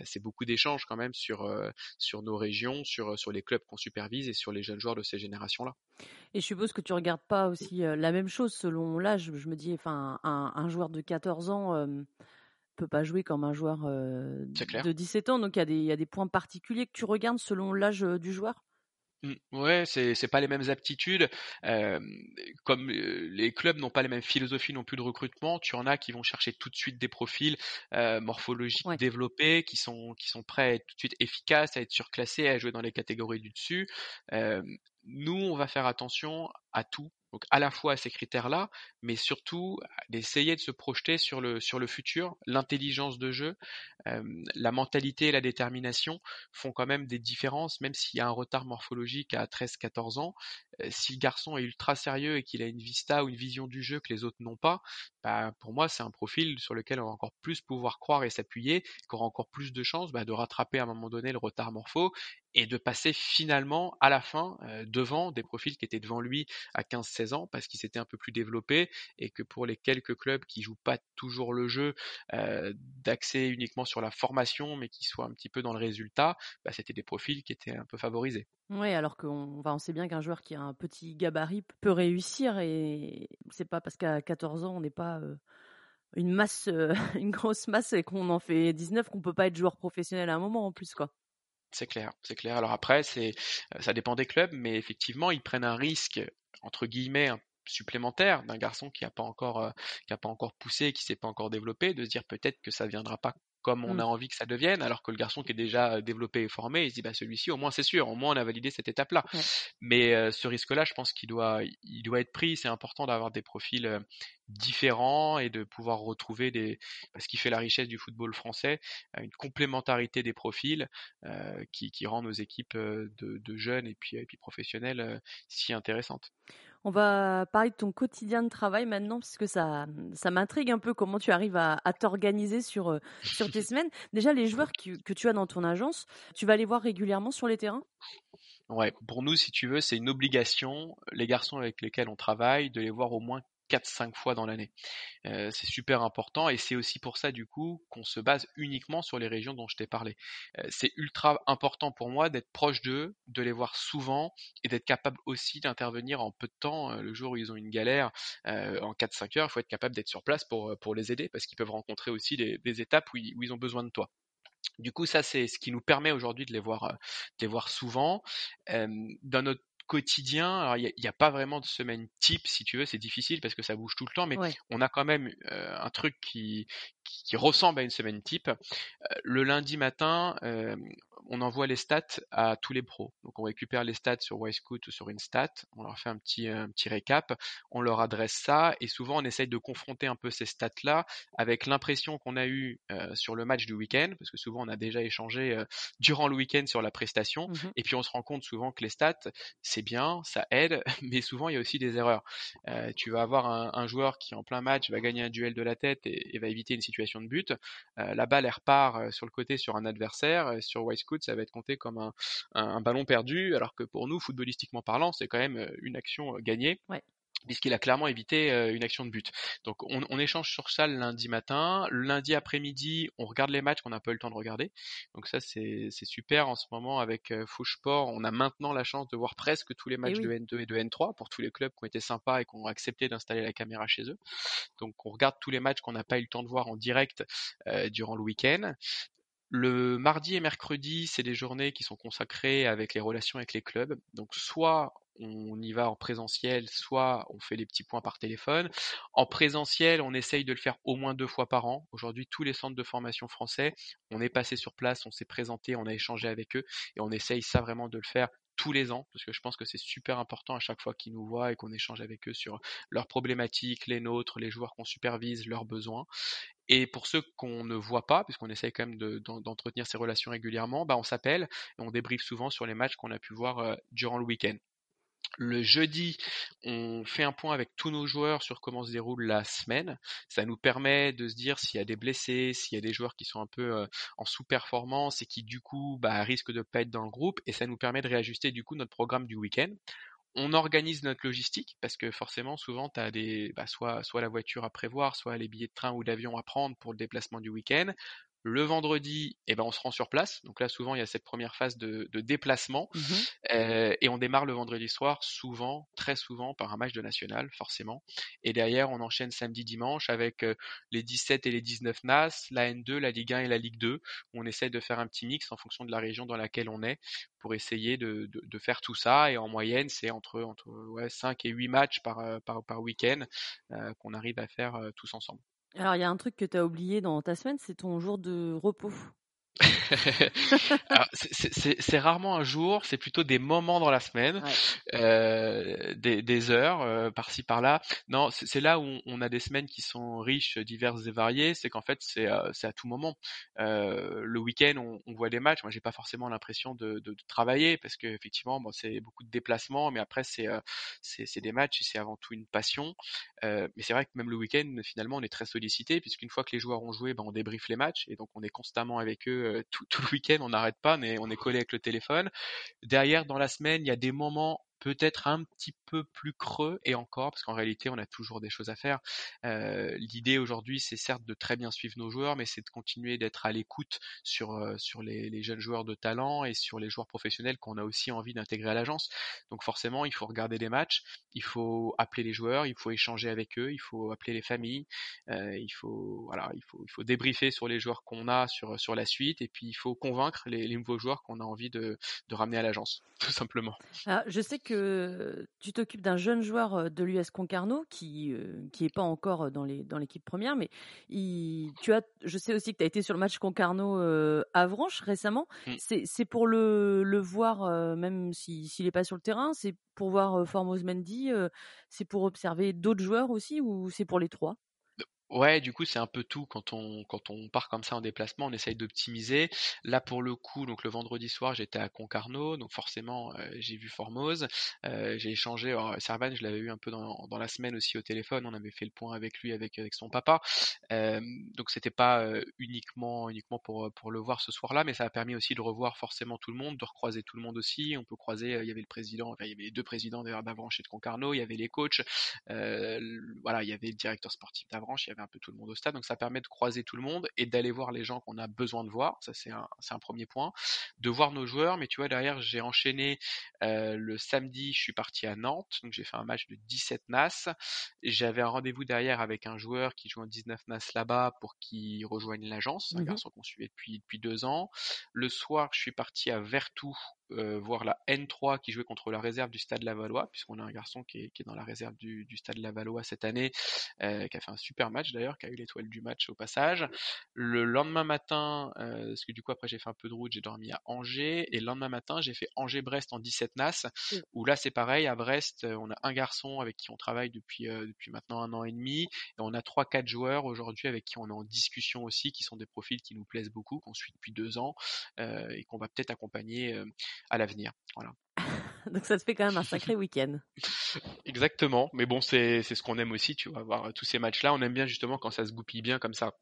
C'est beaucoup d'échanges quand même sur, sur nos régions, sur, sur les clubs qu'on supervise et sur les jeunes joueurs de ces générations-là. Et je suppose que tu regardes pas aussi la même chose selon l'âge. Je me dis, enfin, un, joueur de 14 ans ne peut pas jouer comme un joueur de 17 ans. Donc il y, y, a des points particuliers que tu regardes selon l'âge du joueur? Mmh, ouais, c'est c'est pas les mêmes aptitudes. comme les clubs n'ont pas les mêmes philosophies non plus de recrutement, tu en as qui vont chercher tout de suite des profils morphologiques développés, qui sont qui sont prêts à être tout de suite efficaces, à être surclassés, à jouer dans les catégories du dessus. nous, on va faire attention à tout donc à la fois à ces critères-là, mais surtout d'essayer de se projeter sur le, sur le futur. L'intelligence de jeu, la mentalité et la détermination font quand même des différences, même s'il y a un retard morphologique à 13-14 ans. si le garçon est ultra sérieux et qu'il a une vista ou une vision du jeu que les autres n'ont pas, bah, pour moi c'est un profil sur lequel on va encore plus pouvoir croire et s'appuyer, qui aura encore plus de chances bah, de rattraper à un moment donné le retard morpho et de passer finalement à la fin devant des profils qui étaient devant lui à 15-16 ans parce qu'ils s'étaient un peu plus développés et que pour les quelques clubs qui jouent pas toujours le jeu d'accès uniquement sur la formation mais qui soient un petit peu dans le résultat, bah, c'était des profils qui étaient un peu favorisés. Oui, alors qu'on on sait bien qu'un joueur qui a un petit gabarit peut réussir et c'est pas parce qu'à 14 ans on n'est pas une masse, une grosse masse et qu'on en fait 19 qu'on peut pas être joueur professionnel à un moment en plus quoi. C'est clair, c'est clair. Alors après, c'est, ça dépend des clubs, mais effectivement, ils prennent un risque entre guillemets supplémentaire d'un garçon qui n'a pas encore qui a pas encore poussé, qui s'est pas encore développé, de se dire peut-être que ça viendra pas comme on mmh. a envie que ça devienne, alors que le garçon qui est déjà développé et formé, il se dit bah celui-ci au moins c'est sûr, au moins on a validé cette étape-là. Mais ce risque-là, je pense qu'il doit, il doit être pris. C'est important d'avoir des profils différents et de pouvoir retrouver des, ce qui fait la richesse du football français, une complémentarité des profils qui, qui, rend nos équipes de, de jeunes et puis, et puis professionnelles si intéressantes. On va parler de ton quotidien de travail maintenant, parce que ça, ça m'intrigue un peu comment tu arrives à, t'organiser sur, euh, sur tes semaines. Déjà, les joueurs que tu as dans ton agence, tu vas les voir régulièrement sur les terrains? Ouais, pour nous, si tu veux, c'est une obligation, les garçons avec lesquels on travaille, de les voir au moins 4-5 fois dans l'année. c'est super important et c'est aussi pour ça du coup qu'on se base uniquement sur les régions dont je t'ai parlé. c'est ultra important pour moi d'être proche d'eux, de les voir souvent et d'être capable aussi d'intervenir en peu de temps. le jour où ils ont une galère en 4-5 heures, il faut être capable d'être sur place pour, les aider parce qu'ils peuvent rencontrer aussi des, étapes où ils, ont besoin de toi. Du coup, ça, c'est ce qui nous permet aujourd'hui de les voir, les voir souvent. dans notre quotidien, il n'y a, pas vraiment de semaine type, si tu veux, c'est difficile parce que ça bouge tout le temps, mais on a quand même un truc qui, qui, ressemble à une semaine type. le lundi matin, on envoie les stats à tous les pros. Donc on récupère les stats sur Wisecout ou sur Instat, on leur fait un petit, un petit récap, on leur adresse ça, et souvent on essaye de confronter un peu ces stats-là avec l'impression qu'on a eue sur le match du week-end, parce que souvent on a déjà échangé durant le week-end sur la prestation, mmh et puis on se rend compte souvent que les stats, c'est bien, ça aide, mais souvent il y a aussi des erreurs. tu vas avoir un, joueur qui en plein match va gagner un duel de la tête et, va éviter une situation de but. la balle elle repart sur le côté sur un adversaire, sur Ça va être compté comme un, ballon perdu, alors que pour nous, footballistiquement parlant, c'est quand même une action gagnée. puisqu'il a clairement évité euh, une action de but. Donc on, échange sur ça le lundi matin. Le lundi après-midi, on regarde les matchs qu'on n'a pas eu le temps de regarder. Donc ça c'est super en ce moment avec euh, Sport. On a maintenant la chance de voir presque tous les matchs de N2 et de N3 pour tous les clubs qui ont été sympas et qui ont accepté d'installer la caméra chez eux. Donc on regarde tous les matchs qu'on n'a pas eu le temps de voir en direct durant le week-end. Le mardi et mercredi, c'est des journées qui sont consacrées avec les relations avec les clubs. Donc soit on y va en présentiel, soit on fait les petits points par téléphone. En présentiel, on essaye de le faire au moins deux fois par an. Aujourd'hui, tous les centres de formation français, on est passé sur place, on s'est présenté, on a échangé avec eux et on essaye ça vraiment de le faire tous les ans, parce que je pense que c'est super important à chaque fois qu'ils nous voient et qu'on échange avec eux sur leurs problématiques, les nôtres, les joueurs qu'on supervise, leurs besoins. Et pour ceux qu'on ne voit pas, puisqu'on essaye quand même d'entretenir ces relations régulièrement, bah on s'appelle et on débriefe souvent sur les matchs qu'on a pu voir euh, durant le week-end. Le jeudi, on fait un point avec tous nos joueurs sur comment se déroule la semaine. Ça nous permet de se dire s'il y a des blessés, s'il y a des joueurs qui sont un peu euh, en sous-performance et qui du coup bah, risquent de ne pas être dans le groupe. Et ça nous permet de réajuster du coup notre programme du week-end on organise notre logistique parce que forcément souvent tu as des bah, soit soit la voiture à prévoir, soit les billets de train ou d'avion à prendre pour le déplacement du week-end. Le vendredi, eh ben, on se rend sur place. Donc là, souvent, il y a cette première phase de, déplacement. Mmh euh, et on démarre le vendredi soir, souvent, très souvent, par un match de national, forcément. Et derrière, on enchaîne samedi, dimanche avec euh, les 17 et les 19 NAS, la N2, la Ligue 1 et la Ligue 2. On essaie de faire un petit mix en fonction de la région dans laquelle on est pour essayer de, faire tout ça. Et en moyenne, c'est entre, entre ouais, 5 et 8 matchs par, euh, par, par week-end qu'on arrive à faire tous ensemble. Alors, il y a un truc que tu as oublié dans ta semaine, c'est ton jour de repos. c'est rarement un jour, c'est plutôt des moments dans la semaine, euh, des, heures euh, par-ci par-là. Non, c'est là où on a des semaines qui sont riches, diverses et variées. C'est qu'en fait c'est euh, à tout moment. le week-end, on, voit des matchs. Moi, j'ai pas forcément l'impression de, travailler parce que effectivement, bon, c'est beaucoup de déplacements, mais après c'est c'est des matchs et c'est avant tout une passion. mais c'est vrai que même le week-end, finalement, on est très sollicité puisqu'une fois que les joueurs ont joué, ben, on débriefe les matchs et donc on est constamment avec eux euh, tout, tout, le week-end, on n'arrête pas, mais on est collé avec le téléphone. Derrière, dans la semaine, il y a des moments peut-être un petit peu plus creux et encore parce qu'en réalité on a toujours des choses à faire. Euh, l'idée aujourd'hui c'est certes de très bien suivre nos joueurs mais c'est de continuer d'être à l'écoute sur, euh, sur les, jeunes joueurs de talent et sur les joueurs professionnels qu'on a aussi envie d'intégrer à l'agence. Donc forcément il faut regarder les matchs, il faut appeler les joueurs, il faut échanger avec eux, il faut appeler les familles, euh, il faut voilà il faut il faut débriefer sur les joueurs qu'on a sur sur la suite et puis il faut convaincre les, les nouveaux joueurs qu'on a envie de, de ramener à l'agence tout simplement. Ah, je sais que tu t'occupes d'un jeune joueur de l'US Concarneau qui qui est pas encore dans les dans l'équipe première, mais il, tu as, je sais aussi que tu as été sur le match Concarneau Avranches récemment. Mmh. C'est c'est pour le le voir même s'il si, n'est pas sur le terrain, c'est pour voir Formos Mendy, c'est pour observer d'autres joueurs aussi ou c'est pour les trois? Ouais, du coup, c'est un peu tout quand on quand on part comme ça en déplacement, on essaye d'optimiser. Là, pour le coup, donc le vendredi soir, j'étais à Concarneau, donc forcément, euh, j'ai vu Formose. Euh, j'ai échangé. Alors, Servan, je l'avais eu un peu dans, dans la semaine aussi au téléphone. On avait fait le point avec lui, avec avec son papa. Euh, donc, c'était pas uniquement uniquement pour pour le voir ce soir-là, mais ça a permis aussi de revoir forcément tout le monde, de recroiser tout le monde aussi. On peut croiser. Il y avait le président, enfin, il y avait les deux présidents d'ailleurs d'Avranches et de Concarneau. Il y avait les coachs. voilà, il y avait le directeur sportif d'Avranches. Il y avait un peu tout le monde au stade. Donc ça permet de croiser tout le monde et d'aller voir les gens qu'on a besoin de voir. Ça c'est un, un, premier point. De voir nos joueurs. Mais tu vois derrière j'ai enchaîné euh, le samedi. Je suis parti à Nantes. Donc j'ai fait un match de 17 NAS. J'avais un rendez-vous derrière avec un joueur qui joue en 19 NAS là-bas pour qu'il rejoigne l'agence. Un mmh garçon qu'on suivait depuis depuis deux ans. Le soir je suis parti à Vertou euh, voir la N3 qui jouait contre la réserve du Stade Lavallois, puisqu'on a un garçon qui est, qui est, dans la réserve du, du Stade Lavallois cette année, euh, qui a fait un super match d'ailleurs, qui a eu l'étoile du match au passage. Le lendemain matin, euh, parce que du coup après j'ai fait un peu de route, j'ai dormi à Angers, et le lendemain matin j'ai fait Angers-Brest en 17 NAS, mmh. où là c'est pareil, à Brest on a un garçon avec qui on travaille depuis, euh, depuis maintenant un an et demi, et on a trois quatre joueurs aujourd'hui avec qui on est en discussion aussi, qui sont des profils qui nous plaisent beaucoup, qu'on suit depuis deux ans, euh, et qu'on va peut-être accompagner à l'avenir. Voilà. Donc ça te fait quand même un sacré week-end. Exactement, mais bon, c'est ce qu'on aime aussi, tu vois, voir tous ces matchs-là. On aime bien justement quand ça se goupille bien comme ça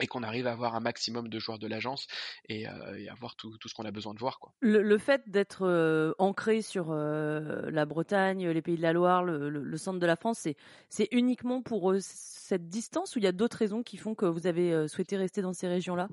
et qu'on arrive à avoir un maximum de joueurs de l'agence et, euh, et avoir tout, tout ce qu'on a besoin de voir. Quoi. Le, le fait d'être euh, ancré sur euh, la Bretagne, les Pays de la Loire, le, le, le centre de la France, c'est uniquement pour cette distance ou il y a d'autres raisons qui font que vous avez souhaité rester dans ces régions-là?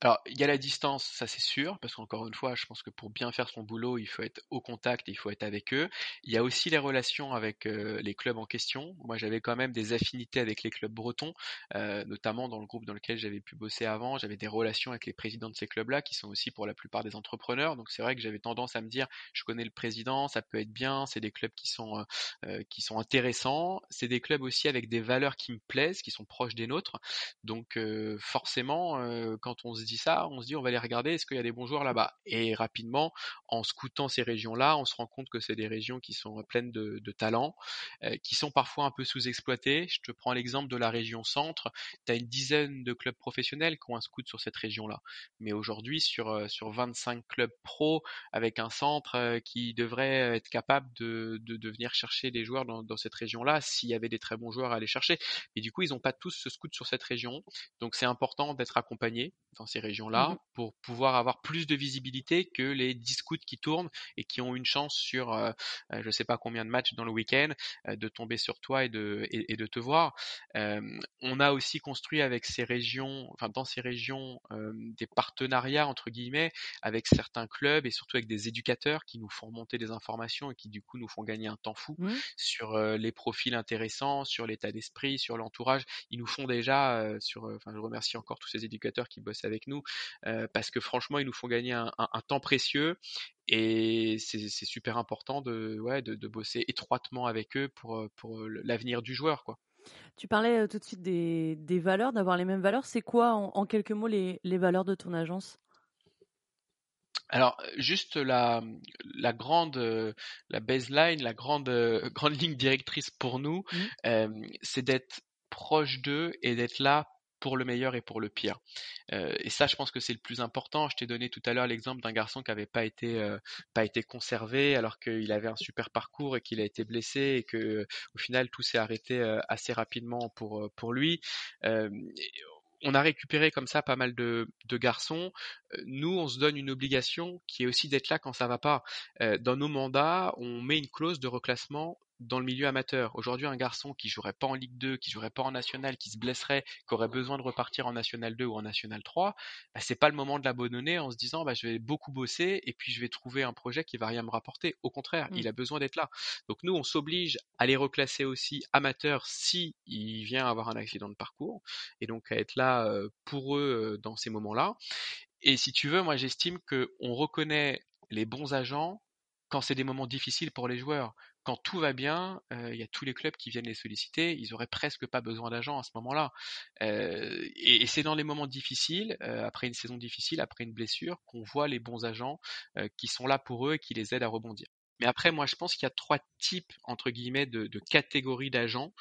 Alors, il y a la distance, ça c'est sûr, parce qu'encore une fois, je pense que pour bien faire son boulot, il faut être au contact, il faut être avec eux. Il y a aussi les relations avec euh, les clubs en question. Moi, j'avais quand même des affinités avec les clubs bretons, euh, notamment dans le groupe dans lequel j'avais pu bosser avant. J'avais des relations avec les présidents de ces clubs-là, qui sont aussi pour la plupart des entrepreneurs. Donc, c'est vrai que j'avais tendance à me dire, je connais le président, ça peut être bien. C'est des clubs qui sont euh, qui sont intéressants. C'est des clubs aussi avec des valeurs qui me plaisent, qui sont proches des nôtres. Donc, forcément, quand on se dit ça, on se dit on va aller regarder est-ce qu'il y a des bons joueurs là-bas? Et rapidement, en scoutant ces régions-là, on se rend compte que c'est des régions qui sont pleines de, talents, euh, qui sont parfois un peu sous-exploitées. Je te prends l'exemple de la région centre. Tu as une dizaine de clubs professionnels qui ont un scout sur cette région-là. Mais aujourd'hui, sur, euh, sur 25 clubs pro, avec un centre euh, qui devrait être capable de, de, de venir chercher des joueurs dans, dans cette région-là, s'il y avait des très bons joueurs à aller chercher. Et du coup, ils n'ont pas tous ce scout sur cette région. Donc c'est important d'être accompagné dans ces régions-là mmh pour pouvoir avoir plus de visibilité que les 10 scouts qui tournent et qui ont une chance sur euh, euh je sais pas combien de matchs dans le week-end euh, de tomber sur toi et de, et, et de te voir. Euh, on a aussi construit avec ces régions, enfin dans ces régions, des partenariats entre guillemets avec certains clubs et surtout avec des éducateurs qui nous font monter des informations et qui du coup nous font gagner un temps fou mmh. sur les profils intéressants, sur l'état d'esprit, sur l'entourage. Ils nous font déjà sur, enfin je remercie encore tous ces éducateurs qui bossent avec nous parce que franchement, ils nous font gagner un, un, un temps précieux et c'est super important de, ouais, de, de, bosser étroitement avec eux pour, pour l'avenir du joueur. Quoi. Tu parlais tout de suite des, des valeurs, d'avoir les mêmes valeurs. C'est quoi, en, en, quelques mots, les, les valeurs de ton agence? Alors, juste la, la grande, la baseline, la grande, grande ligne directrice pour nous, mmh. euh, c'est d'être proche d'eux et d'être là pour le meilleur et pour le pire. Euh, et ça, je pense que c'est le plus important. Je t'ai donné tout à l'heure l'exemple d'un garçon qui n'avait pas été euh, pas été conservé alors qu'il avait un super parcours et qu'il a été blessé et que au final tout s'est arrêté euh, assez rapidement pour pour lui. on a récupéré comme ça pas mal de, de, garçons. Nous, on se donne une obligation qui est aussi d'être là quand ça va pas. Dans nos mandats, on met une clause de reclassement dans le milieu amateur. Aujourd'hui, un garçon qui jouerait pas en Ligue 2, qui jouerait pas en National, qui se blesserait, qui aurait besoin de repartir en National 2 ou en National 3, bah, c'est pas le moment de l'abandonner en se disant bah, je vais beaucoup bosser et puis je vais trouver un projet qui va rien me rapporter. Au contraire, mmh. il a besoin d'être là. Donc nous, on s'oblige à les reclasser aussi amateurs si il vient avoir un accident de parcours et donc à être là pour eux dans ces moments-là. Et si tu veux, moi j'estime que on reconnaît les bons agents quand c'est des moments difficiles pour les joueurs quand tout va bien, euh, il y a tous les clubs qui viennent les solliciter. Ils auraient presque pas besoin d'agents à ce moment-là. Euh, et, c'est dans les moments difficiles, euh, après une saison difficile, après une blessure, qu'on voit les bons agents qui sont là pour eux et qui les aident à rebondir. Mais après, moi, je pense qu'il y a trois types entre guillemets de, catégories d'agents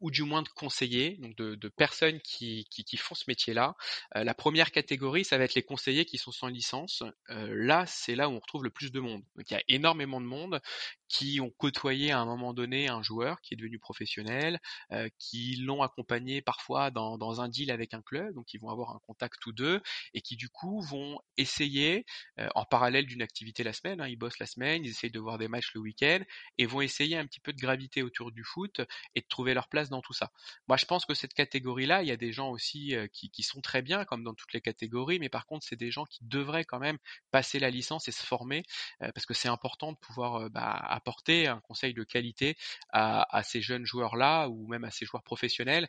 ou du moins de conseillers, donc de, personnes qui, font ce métier-là. La première catégorie, ça va être les conseillers qui sont sans licence. Là, c'est là où on retrouve le plus de monde. Donc il y a énormément de monde qui ont côtoyé à un moment donné un joueur qui est devenu professionnel, euh, qui l'ont accompagné parfois dans, dans, un deal avec un club, donc ils vont avoir un contact tous deux, et qui du coup vont essayer, euh, en parallèle d'une activité la semaine, hein, ils bossent la semaine, ils essayent de voir des matchs le week-end, et vont essayer un petit peu de gravité autour du foot et de trouver leur place dans tout ça. Moi, je pense que cette catégorie-là, il y a des gens aussi euh, qui, qui, sont très bien, comme dans toutes les catégories, mais par contre, c'est des gens qui devraient quand même passer la licence et se former, euh, parce que c'est important de pouvoir euh, bah, apporter un conseil de qualité à, ces jeunes joueurs-là, ou même à ces joueurs professionnels.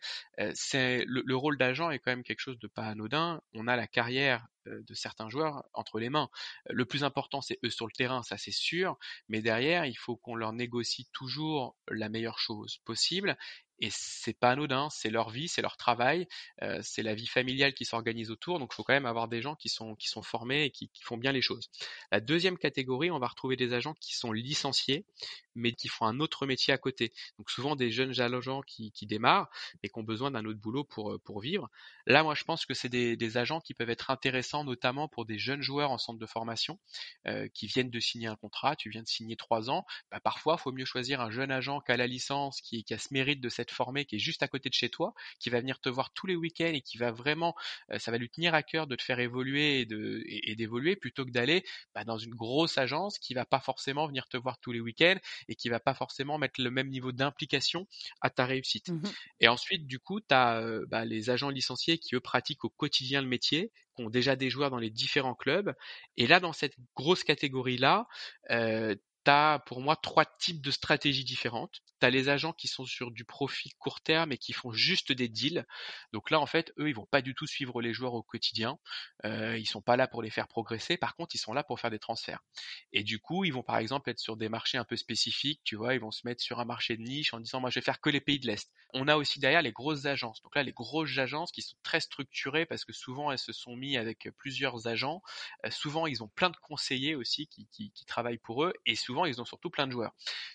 c'est le, le rôle d'agent est quand même quelque chose de pas anodin. On a la carrière de certains joueurs entre les mains. Le plus important, c'est eux sur le terrain, ça c'est sûr, mais derrière, il faut qu'on leur négocie toujours la meilleure chose possible et c'est pas anodin, c'est leur vie, c'est leur travail, euh, c'est la vie familiale qui s'organise autour, donc il faut quand même avoir des gens qui sont, qui sont formés et qui, qui, font bien les choses. La deuxième catégorie, on va retrouver des agents qui sont licenciés, mais qui font un autre métier à côté. Donc souvent des jeunes agents qui, qui démarrent et qui ont besoin d'un autre boulot pour, pour vivre. Là, moi, je pense que c'est des, des, agents qui peuvent être intéressants, notamment pour des jeunes joueurs en centre de formation euh, qui viennent de signer un contrat. Tu viens de signer trois ans. Bah, parfois, il faut mieux choisir un jeune agent qui a la licence, qui, qui a ce mérite de cette formé, qui est juste à côté de chez toi, qui va venir te voir tous les week-ends et qui va vraiment, euh, ça va lui tenir à cœur de te faire évoluer et, de, et, d'évoluer plutôt que d'aller bah, dans une grosse agence qui va pas forcément venir te voir tous les week-ends et qui va pas forcément mettre le même niveau d'implication à ta réussite. Mmh et ensuite, du coup, tu as euh, bah, les agents licenciés qui, eux, pratiquent au quotidien le métier, qui ont déjà des joueurs dans les différents clubs. Et là, dans cette grosse catégorie-là, euh, tu as pour moi trois types de stratégies différentes. Tu as les agents qui sont sur du profit court terme et qui font juste des deals. Donc là, en fait, eux, ils vont pas du tout suivre les joueurs au quotidien. Euh, ils sont pas là pour les faire progresser. Par contre, ils sont là pour faire des transferts. Et du coup, ils vont par exemple être sur des marchés un peu spécifiques. Tu vois, ils vont se mettre sur un marché de niche en disant, moi, je vais faire que les pays de l'Est. On a aussi derrière les grosses agences. Donc là, les grosses agences qui sont très structurées parce que souvent, elles se sont mis avec plusieurs agents. Euh, souvent, ils ont plein de conseillers aussi qui, qui, travaillent pour eux. Et souvent, ils ont surtout plein de joueurs.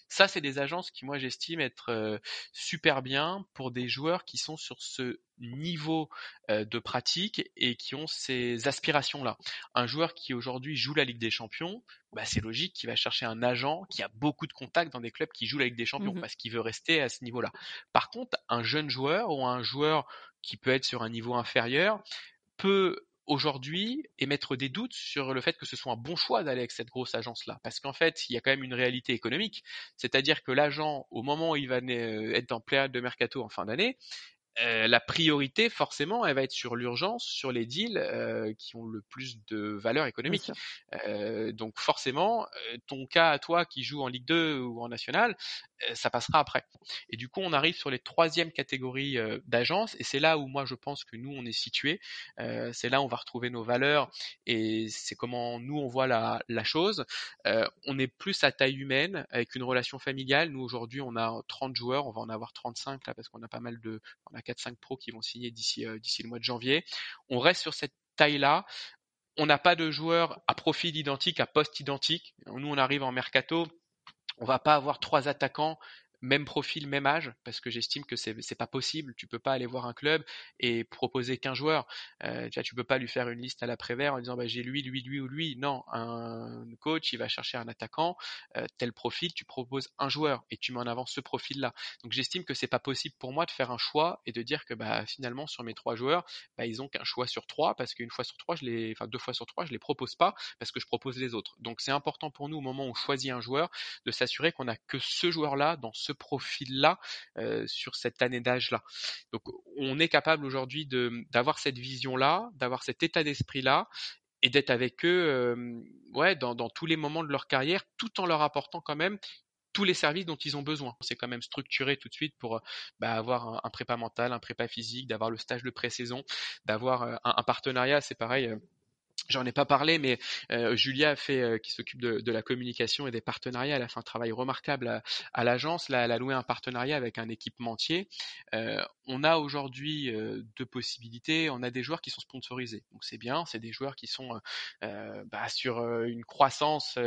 Ça, c'est des agences qui, moi, j'estime être super bien pour des joueurs qui sont sur ce niveau de pratique et qui ont ces aspirations-là. Un joueur qui aujourd'hui joue la Ligue des Champions, bah, c'est logique qu'il va chercher un agent qui a beaucoup de contacts dans des clubs qui jouent la Ligue des Champions mmh parce qu'il veut rester à ce niveau-là. Par contre, un jeune joueur ou un joueur qui peut être sur un niveau inférieur peut aujourd'hui émettre des doutes sur le fait que ce soit un bon choix d'aller avec cette grosse agence-là. Parce qu'en fait, il y a quand même une réalité économique. C'est-à-dire que l'agent, au moment où il va euh, être en période de mercato en fin d'année, euh, la priorité, forcément, elle va être sur l'urgence, sur les deals euh, qui ont le plus de valeur économique. Euh, donc forcément, ton cas à toi qui joue en Ligue 2 ou en National, ça passera après. Et du coup, on arrive sur les troisièmes catégories d'agences, et c'est là où moi je pense que nous on est situé. c'est là où on va retrouver nos valeurs, et c'est comment nous on voit la, la chose. on est plus à taille humaine, avec une relation familiale. Nous aujourd'hui, on a 30 joueurs, on va en avoir 35 là parce qu'on a pas mal de, on a 4-5 pros qui vont signer d'ici d'ici le mois de janvier. On reste sur cette taille-là. On n'a pas de joueurs à profil identique, à poste identique. Nous, on arrive en mercato, on va pas avoir trois attaquants même profil, même âge, parce que j'estime que c'est c'est pas possible. Tu peux pas aller voir un club et proposer qu'un joueur. Euh, tu vois, tu peux pas lui faire une liste à l'après-vert en disant bah, j'ai lui, lui, lui ou lui. Non, un coach il va chercher un attaquant euh, tel profil, tu proposes un joueur et tu mets en avant ce profil-là. Donc j'estime que c'est pas possible pour moi de faire un choix et de dire que bah finalement sur mes trois joueurs, bah, ils ont qu'un choix sur trois parce qu'une fois sur trois, je les, enfin deux fois sur trois, je les propose pas parce que je propose les autres. Donc c'est important pour nous au moment où on choisit un joueur de s'assurer qu'on a que ce joueur-là dans ce profil-là euh, sur cette année d'âge-là. Donc on est capable aujourd'hui d'avoir cette vision-là, d'avoir cet état d'esprit-là et d'être avec eux euh, ouais, dans, tous les moments de leur carrière, tout en leur apportant quand même tous les services dont ils ont besoin. C'est quand même structuré tout de suite pour bah, avoir un, prépa mental, un prépa physique, d'avoir le stage de pré-saison, d'avoir euh, un, partenariat, c'est pareil J'en ai pas parlé, mais euh, Julia fait, euh, qui s'occupe de, de, la communication et des partenariats, elle a fait un travail remarquable à, à l'agence. Là, elle a loué un partenariat avec un équipementier. Euh, on a aujourd'hui deux possibilités. On a des joueurs qui sont sponsorisés, donc c'est bien. C'est des joueurs qui sont bah, sur une croissance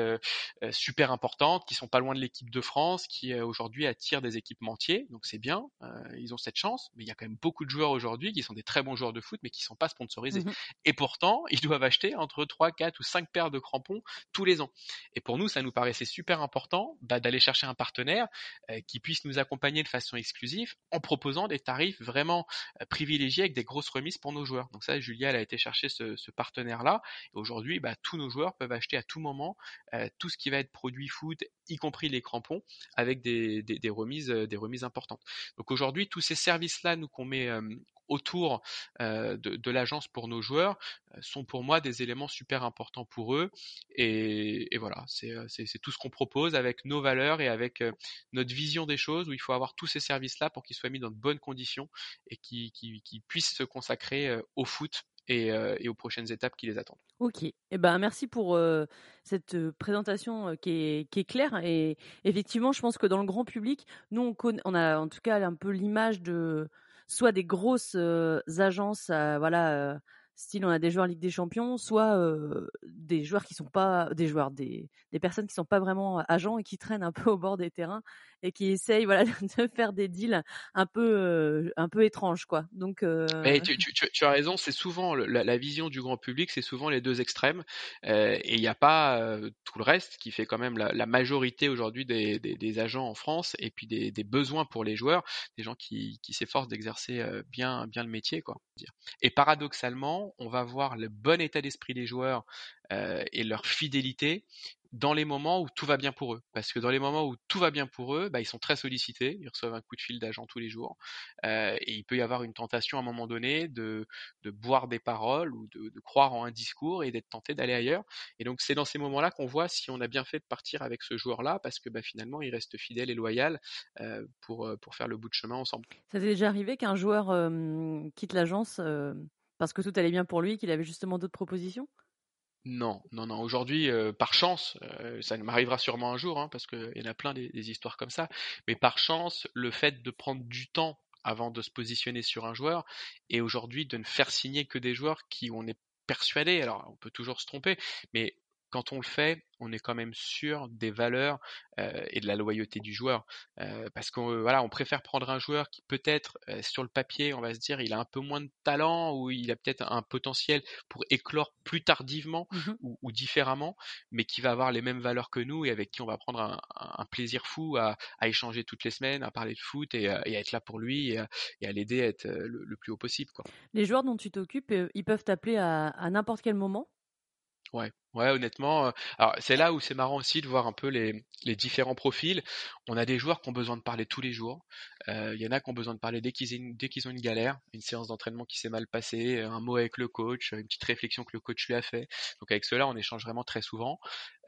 super importante, qui sont pas loin de l'équipe de France, qui aujourd'hui attirent des équipementiers, donc c'est bien. ils ont cette chance, mais il y a quand même beaucoup de joueurs aujourd'hui qui sont des très bons joueurs de foot, mais qui sont pas sponsorisés. Mmh et pourtant, ils doivent acheter entre 3, 4 ou 5 paires de crampons tous les ans. Et pour nous, ça nous paraissait super important bah, d'aller chercher un partenaire euh, qui puisse nous accompagner de façon exclusive en proposant des tarifs vraiment euh, privilégiés avec des grosses remises pour nos joueurs. Donc ça, Julia, elle a été chercher ce, partenaire-là. Et aujourd'hui, bah, tous nos joueurs peuvent acheter à tout moment euh, tout ce qui va être produit foot, y compris les crampons, avec des, remises, des remises importantes. Donc aujourd'hui, tous ces services-là, nous qu'on met autour de, l'agence pour nos joueurs sont pour moi des éléments super importants pour eux. Et, voilà, c'est tout ce qu'on propose avec nos valeurs et avec notre vision des choses où il faut avoir tous ces services-là pour qu'ils soient mis dans de bonnes conditions et qu'ils puissent se consacrer au foot et, aux prochaines étapes qui les attendent. Ok, eh ben merci pour cette présentation qui est, claire et effectivement je pense que dans le grand public, nous on, on a en tout cas un peu l'image de soit des grosses agences, voilà style on a des joueurs Ligue des Champions, soit des joueurs qui sont pas des joueurs, des, des personnes qui sont pas vraiment agents et qui traînent un peu au bord des terrains et qui essayent voilà de faire des deals un peu un peu étranges quoi. Donc tu, tu, tu, as raison, c'est souvent la, vision du grand public, c'est souvent les deux extrêmes et il n'y a pas tout le reste qui fait quand même la, majorité aujourd'hui des, des, des, agents en France et puis des, des besoins pour les joueurs, des gens qui, qui s'efforcent d'exercer bien bien le métier quoi. Et paradoxalement on va voir le bon état d'esprit des joueurs euh, et leur fidélité dans les moments où tout va bien pour eux. Parce que dans les moments où tout va bien pour eux, bah, ils sont très sollicités, ils reçoivent un coup de fil d'agent tous les jours, euh, et il peut y avoir une tentation à un moment donné de, de boire des paroles ou de, croire en un discours et d'être tenté d'aller ailleurs. Et donc c'est dans ces moments-là qu'on voit si on a bien fait de partir avec ce joueur-là, parce que bah, finalement il reste fidèle et loyal euh, pour, pour faire le bout de chemin ensemble. Ça t'est déjà arrivé qu'un joueur quitte l'agence parce que tout allait bien pour lui, qu'il avait justement d'autres propositions? Non, non, non. Aujourd'hui, euh, par chance, euh, ça m'arrivera sûrement un jour, hein, parce qu'il y en a plein des, des, histoires comme ça. Mais par chance, le fait de prendre du temps avant de se positionner sur un joueur, et aujourd'hui de ne faire signer que des joueurs qui on est persuadé, alors on peut toujours se tromper, mais quand on le fait, on est quand même sûr des valeurs euh, et de la loyauté du joueur. Euh, parce qu'on voilà, on préfère prendre un joueur qui peut-être euh, sur le papier, on va se dire, il a un peu moins de talent ou il a peut-être un potentiel pour éclore plus tardivement mmh ou, différemment, mais qui va avoir les mêmes valeurs que nous et avec qui on va prendre un, plaisir fou à, échanger toutes les semaines, à parler de foot et, à être là pour lui et à, l'aider à être le, plus haut possible. Quoi. Les joueurs dont tu t'occupes, ils peuvent t'appeler à n'importe quel moment? Ouais, ouais, honnêtement, alors c'est là où c'est marrant aussi de voir un peu les, les différents profils. On a des joueurs qui ont besoin de parler tous les jours. Il y en a qui ont besoin de parler dès qu'ils dès qu'ils ont une galère, une séance d'entraînement qui s'est mal passée, un mot avec le coach, une petite réflexion que le coach lui a fait. Donc avec cela, on échange vraiment très souvent.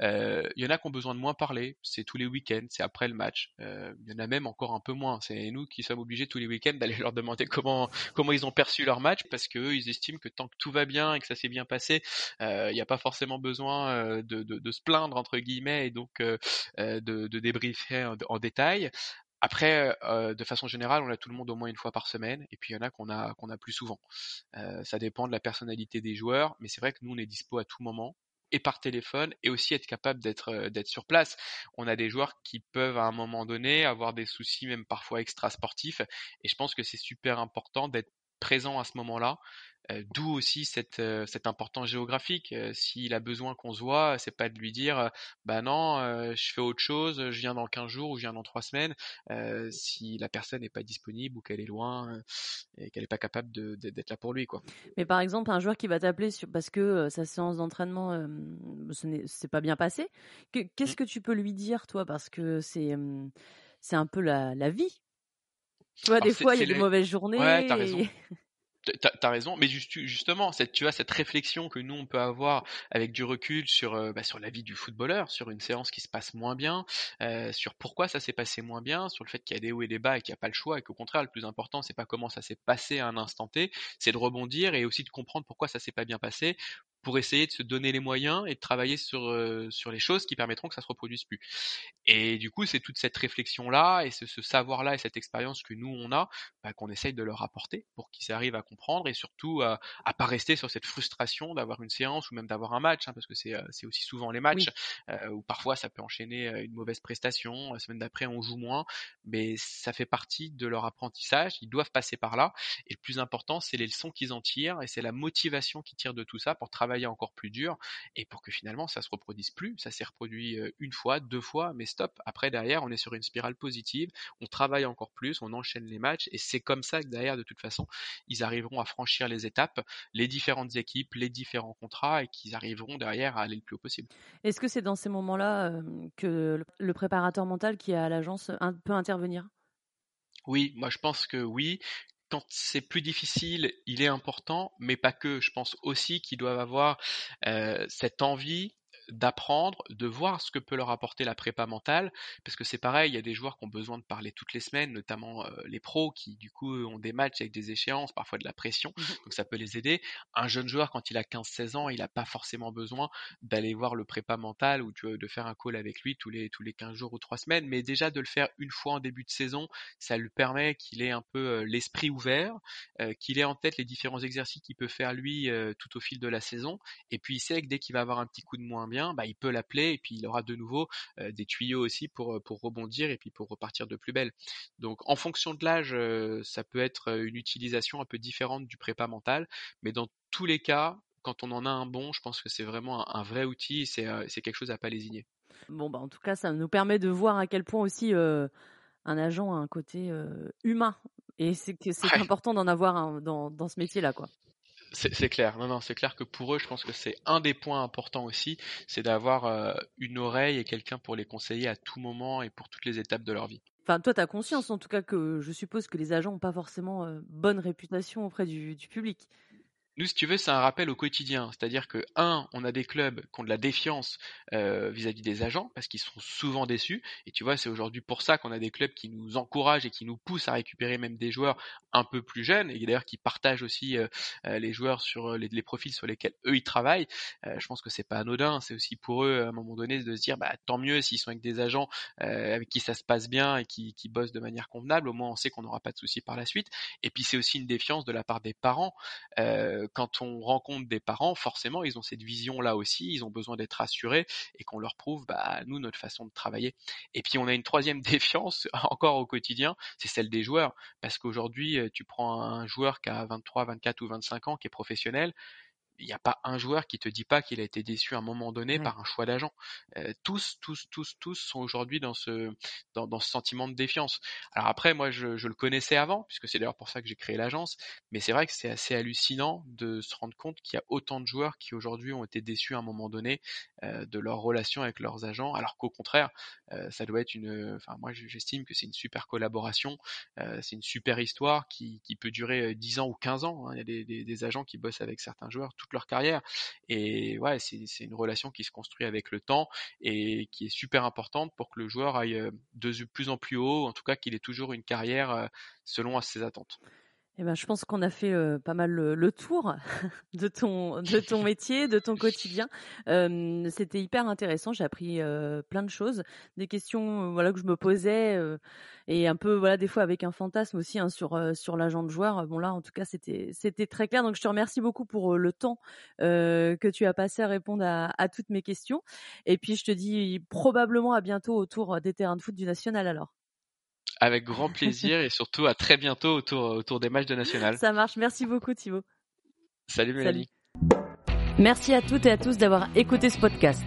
Il y en a qui ont besoin de moins parler. C'est tous les week-ends, c'est après le match. Il y en a même encore un peu moins. C'est nous qui sommes obligés tous les week-ends d'aller leur demander comment comment ils ont perçu leur match parce que ils estiment que tant que tout va bien et que ça s'est bien passé, il n'y a pas forcément besoin de, de, se plaindre entre guillemets et donc de, débriefer en, détail. Après, de façon générale, on a tout le monde au moins une fois par semaine, et puis il y en a qu'on a qu'on a plus souvent. Ça dépend de la personnalité des joueurs, mais c'est vrai que nous on est dispo à tout moment et par téléphone et aussi être capable d'être d'être sur place. On a des joueurs qui peuvent à un moment donné avoir des soucis même parfois extra sportifs et je pense que c'est super important d'être présent à ce moment-là euh, d'où aussi cette, euh, cette importance géographique. Euh, s'il a besoin qu'on se voit, c'est pas de lui dire bah non, je fais autre chose, je viens dans 15 jours ou je viens dans 3 semaines, si la personne n'est pas disponible ou qu'elle est loin et qu'elle n'est pas capable d'être là pour lui. Quoi. Mais par exemple, un joueur qui va t'appeler parce que sa séance d'entraînement ce n'est pas bien passé, qu'est-ce mmh. que tu peux lui dire, toi? Parce que c'est c'est un peu la, la vie. Tu vois, des fois, il y a des mauvaises journées. Ouais, t'as raison. T'as as raison, mais justement, cette, tu vois cette réflexion que nous on peut avoir avec du recul sur euh, bah, sur la vie du footballeur, sur une séance qui se passe moins bien, euh, sur pourquoi ça s'est passé moins bien, sur le fait qu'il y a des hauts et des bas et qu'il n'y a pas le choix et qu'au contraire le plus important c'est pas comment ça s'est passé à un instant T, c'est de rebondir et aussi de comprendre pourquoi ça s'est pas bien passé pour essayer de se donner les moyens et de travailler sur, sur les choses qui permettront que ça se reproduise plus. Et du coup, c'est toute cette réflexion-là et ce, savoir-là et cette expérience que nous, on a, bah, qu'on essaye de leur apporter pour qu'ils arrivent à comprendre et surtout à, à pas rester sur cette frustration d'avoir une séance ou même d'avoir un match, hein, parce que c'est aussi souvent les matchs où parfois ça peut enchaîner une mauvaise prestation, la semaine d'après on joue moins, mais ça fait partie de leur apprentissage, ils doivent passer par là. Et le plus important, c'est les leçons qu'ils en tirent et c'est la motivation qu'ils tirent de tout ça pour travailler encore plus dur et pour que finalement ça se reproduise plus. Ça s'est reproduit une fois, deux fois, mais stop. Après derrière, on est sur une spirale positive, on travaille encore plus, on enchaîne les matchs et c'est comme ça que derrière, de toute façon, ils arriveront à franchir les étapes, les différentes équipes, les différents contrats et qu'ils arriveront derrière à aller le plus haut possible. Est-ce que c'est dans ces moments-là que le préparateur mental qui est à l'agence peut intervenir? Oui, moi je pense que oui. Quand c'est plus difficile, il est important, mais pas que. Je pense aussi qu'ils doivent avoir cette envie d'apprendre, de voir ce que peut leur apporter la prépa mentale, parce que c'est pareil, il y a des joueurs qui ont besoin de parler toutes les semaines, notamment euh, les pros qui du coup ont des matchs avec des échéances, parfois de la pression, mmh donc ça peut les aider. Un jeune joueur quand il a 15-16 ans, il n'a pas forcément besoin d'aller voir le prépa mental ou de faire un call avec lui tous les tous les 15 jours ou 3 semaines, mais déjà de le faire une fois en début de saison, ça lui permet qu'il ait un peu euh, l'esprit ouvert, euh, qu'il ait en tête les différents exercices qu'il peut faire lui tout au fil de la saison, et puis il sait que dès qu'il va avoir un petit coup de moins bien bah, il peut l'appeler et puis il aura de nouveau des tuyaux aussi pour, pour rebondir et puis pour repartir de plus belle. Donc en fonction de l'âge, ça peut être une utilisation un peu différente du prépa mental, mais dans tous les cas, quand on en a un bon, je pense que c'est vraiment un, vrai outil, c'est quelque chose à pas lésigner. Bon, bah, en tout cas, ça nous permet de voir à quel point aussi un agent a un côté humain. Et c'est c'est important d'en avoir dans, dans ce métier-là, quoi. C'est clair, non, non, c'est clair que pour eux, je pense que c'est un des points importants aussi, c'est d'avoir euh, une oreille et quelqu'un pour les conseiller à tout moment et pour toutes les étapes de leur vie. Enfin, toi, tu as conscience en tout cas que je suppose que les agents n'ont pas forcément euh, bonne réputation auprès du public. Nous, si tu veux, c'est un rappel au quotidien. C'est-à-dire que, un, on a des clubs qui ont de la défiance euh, vis-à-vis des agents parce qu'ils sont souvent déçus. Et tu vois, c'est aujourd'hui pour ça qu'on a des clubs qui nous encouragent et qui nous poussent à récupérer même des joueurs un peu plus jeunes et d'ailleurs qui partagent aussi euh, euh, les joueurs sur les, profils sur lesquels eux ils travaillent. je pense que c'est pas anodin. C'est aussi pour eux à un moment donné de se dire, bah tant mieux s'ils sont avec des agents avec qui ça se passe bien et qui, qui bossent de manière convenable. Au moins, on sait qu'on n'aura pas de soucis par la suite. Et puis c'est aussi une défiance de la part des parents quand on rencontre des parents, forcément, ils ont cette vision-là aussi, ils ont besoin d'être rassurés et qu'on leur prouve, bah, nous, notre façon de travailler. Et puis, on a une troisième défiance encore au quotidien, c'est celle des joueurs. Parce qu'aujourd'hui, tu prends un joueur qui a 23, 24 ou 25 ans, qui est professionnel, il n'y a pas un joueur qui te dit pas qu'il a été déçu à un moment donné par un choix d'agent. Euh, tous, tous, tous, tous sont aujourd'hui dans ce, dans, dans, ce sentiment de défiance. Alors après, moi, je, je le connaissais avant, puisque c'est d'ailleurs pour ça que j'ai créé l'agence, mais c'est vrai que c'est assez hallucinant de se rendre compte qu'il y a autant de joueurs qui aujourd'hui ont été déçus à un moment donné euh, de leur relation avec leurs agents, alors qu'au contraire, euh, ça doit être une, enfin moi j'estime que c'est une super collaboration, c'est une super histoire qui, qui peut durer 10 ans ou 15 ans. Hein. Il y a des, des, des agents qui bossent avec certains joueurs toute leur carrière. Et ouais, c'est une relation qui se construit avec le temps et qui est super importante pour que le joueur aille euh, de plus en plus haut, en tout cas qu'il ait toujours une carrière euh, selon ses attentes. Eh ben, je pense qu'on a fait pas mal le, tour de ton, de ton métier, de ton quotidien. C'était hyper intéressant. J'ai appris plein de choses, des questions voilà que je me posais et un peu voilà des fois avec un fantasme aussi hein, sur sur l'agent de joueur. Bon là, en tout cas, c'était c'était très clair. Donc je te remercie beaucoup pour le temps que tu as passé à répondre à, à toutes mes questions. Et puis je te dis probablement à bientôt autour des terrains de foot du national alors. Avec grand plaisir et surtout à très bientôt autour, autour des matchs de National. Ça marche. Merci beaucoup Thibaut. Salut Mélanie. Merci à toutes et à tous d'avoir écouté ce podcast.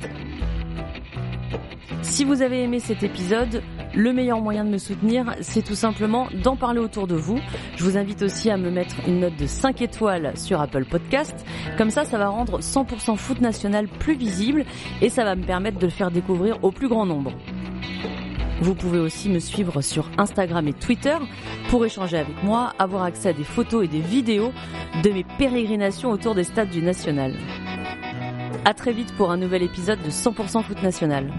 Si vous avez aimé cet épisode, le meilleur moyen de me soutenir, c'est tout simplement d'en parler autour de vous. Je vous invite aussi à me mettre une note de 5 étoiles sur Apple Podcast. Comme ça, ça va rendre 100% foot national plus visible et ça va me permettre de le faire découvrir au plus grand nombre. Vous pouvez aussi me suivre sur Instagram et Twitter pour échanger avec moi, avoir accès à des photos et des vidéos de mes pérégrinations autour des stades du National. À très vite pour un nouvel épisode de 100% Foot National.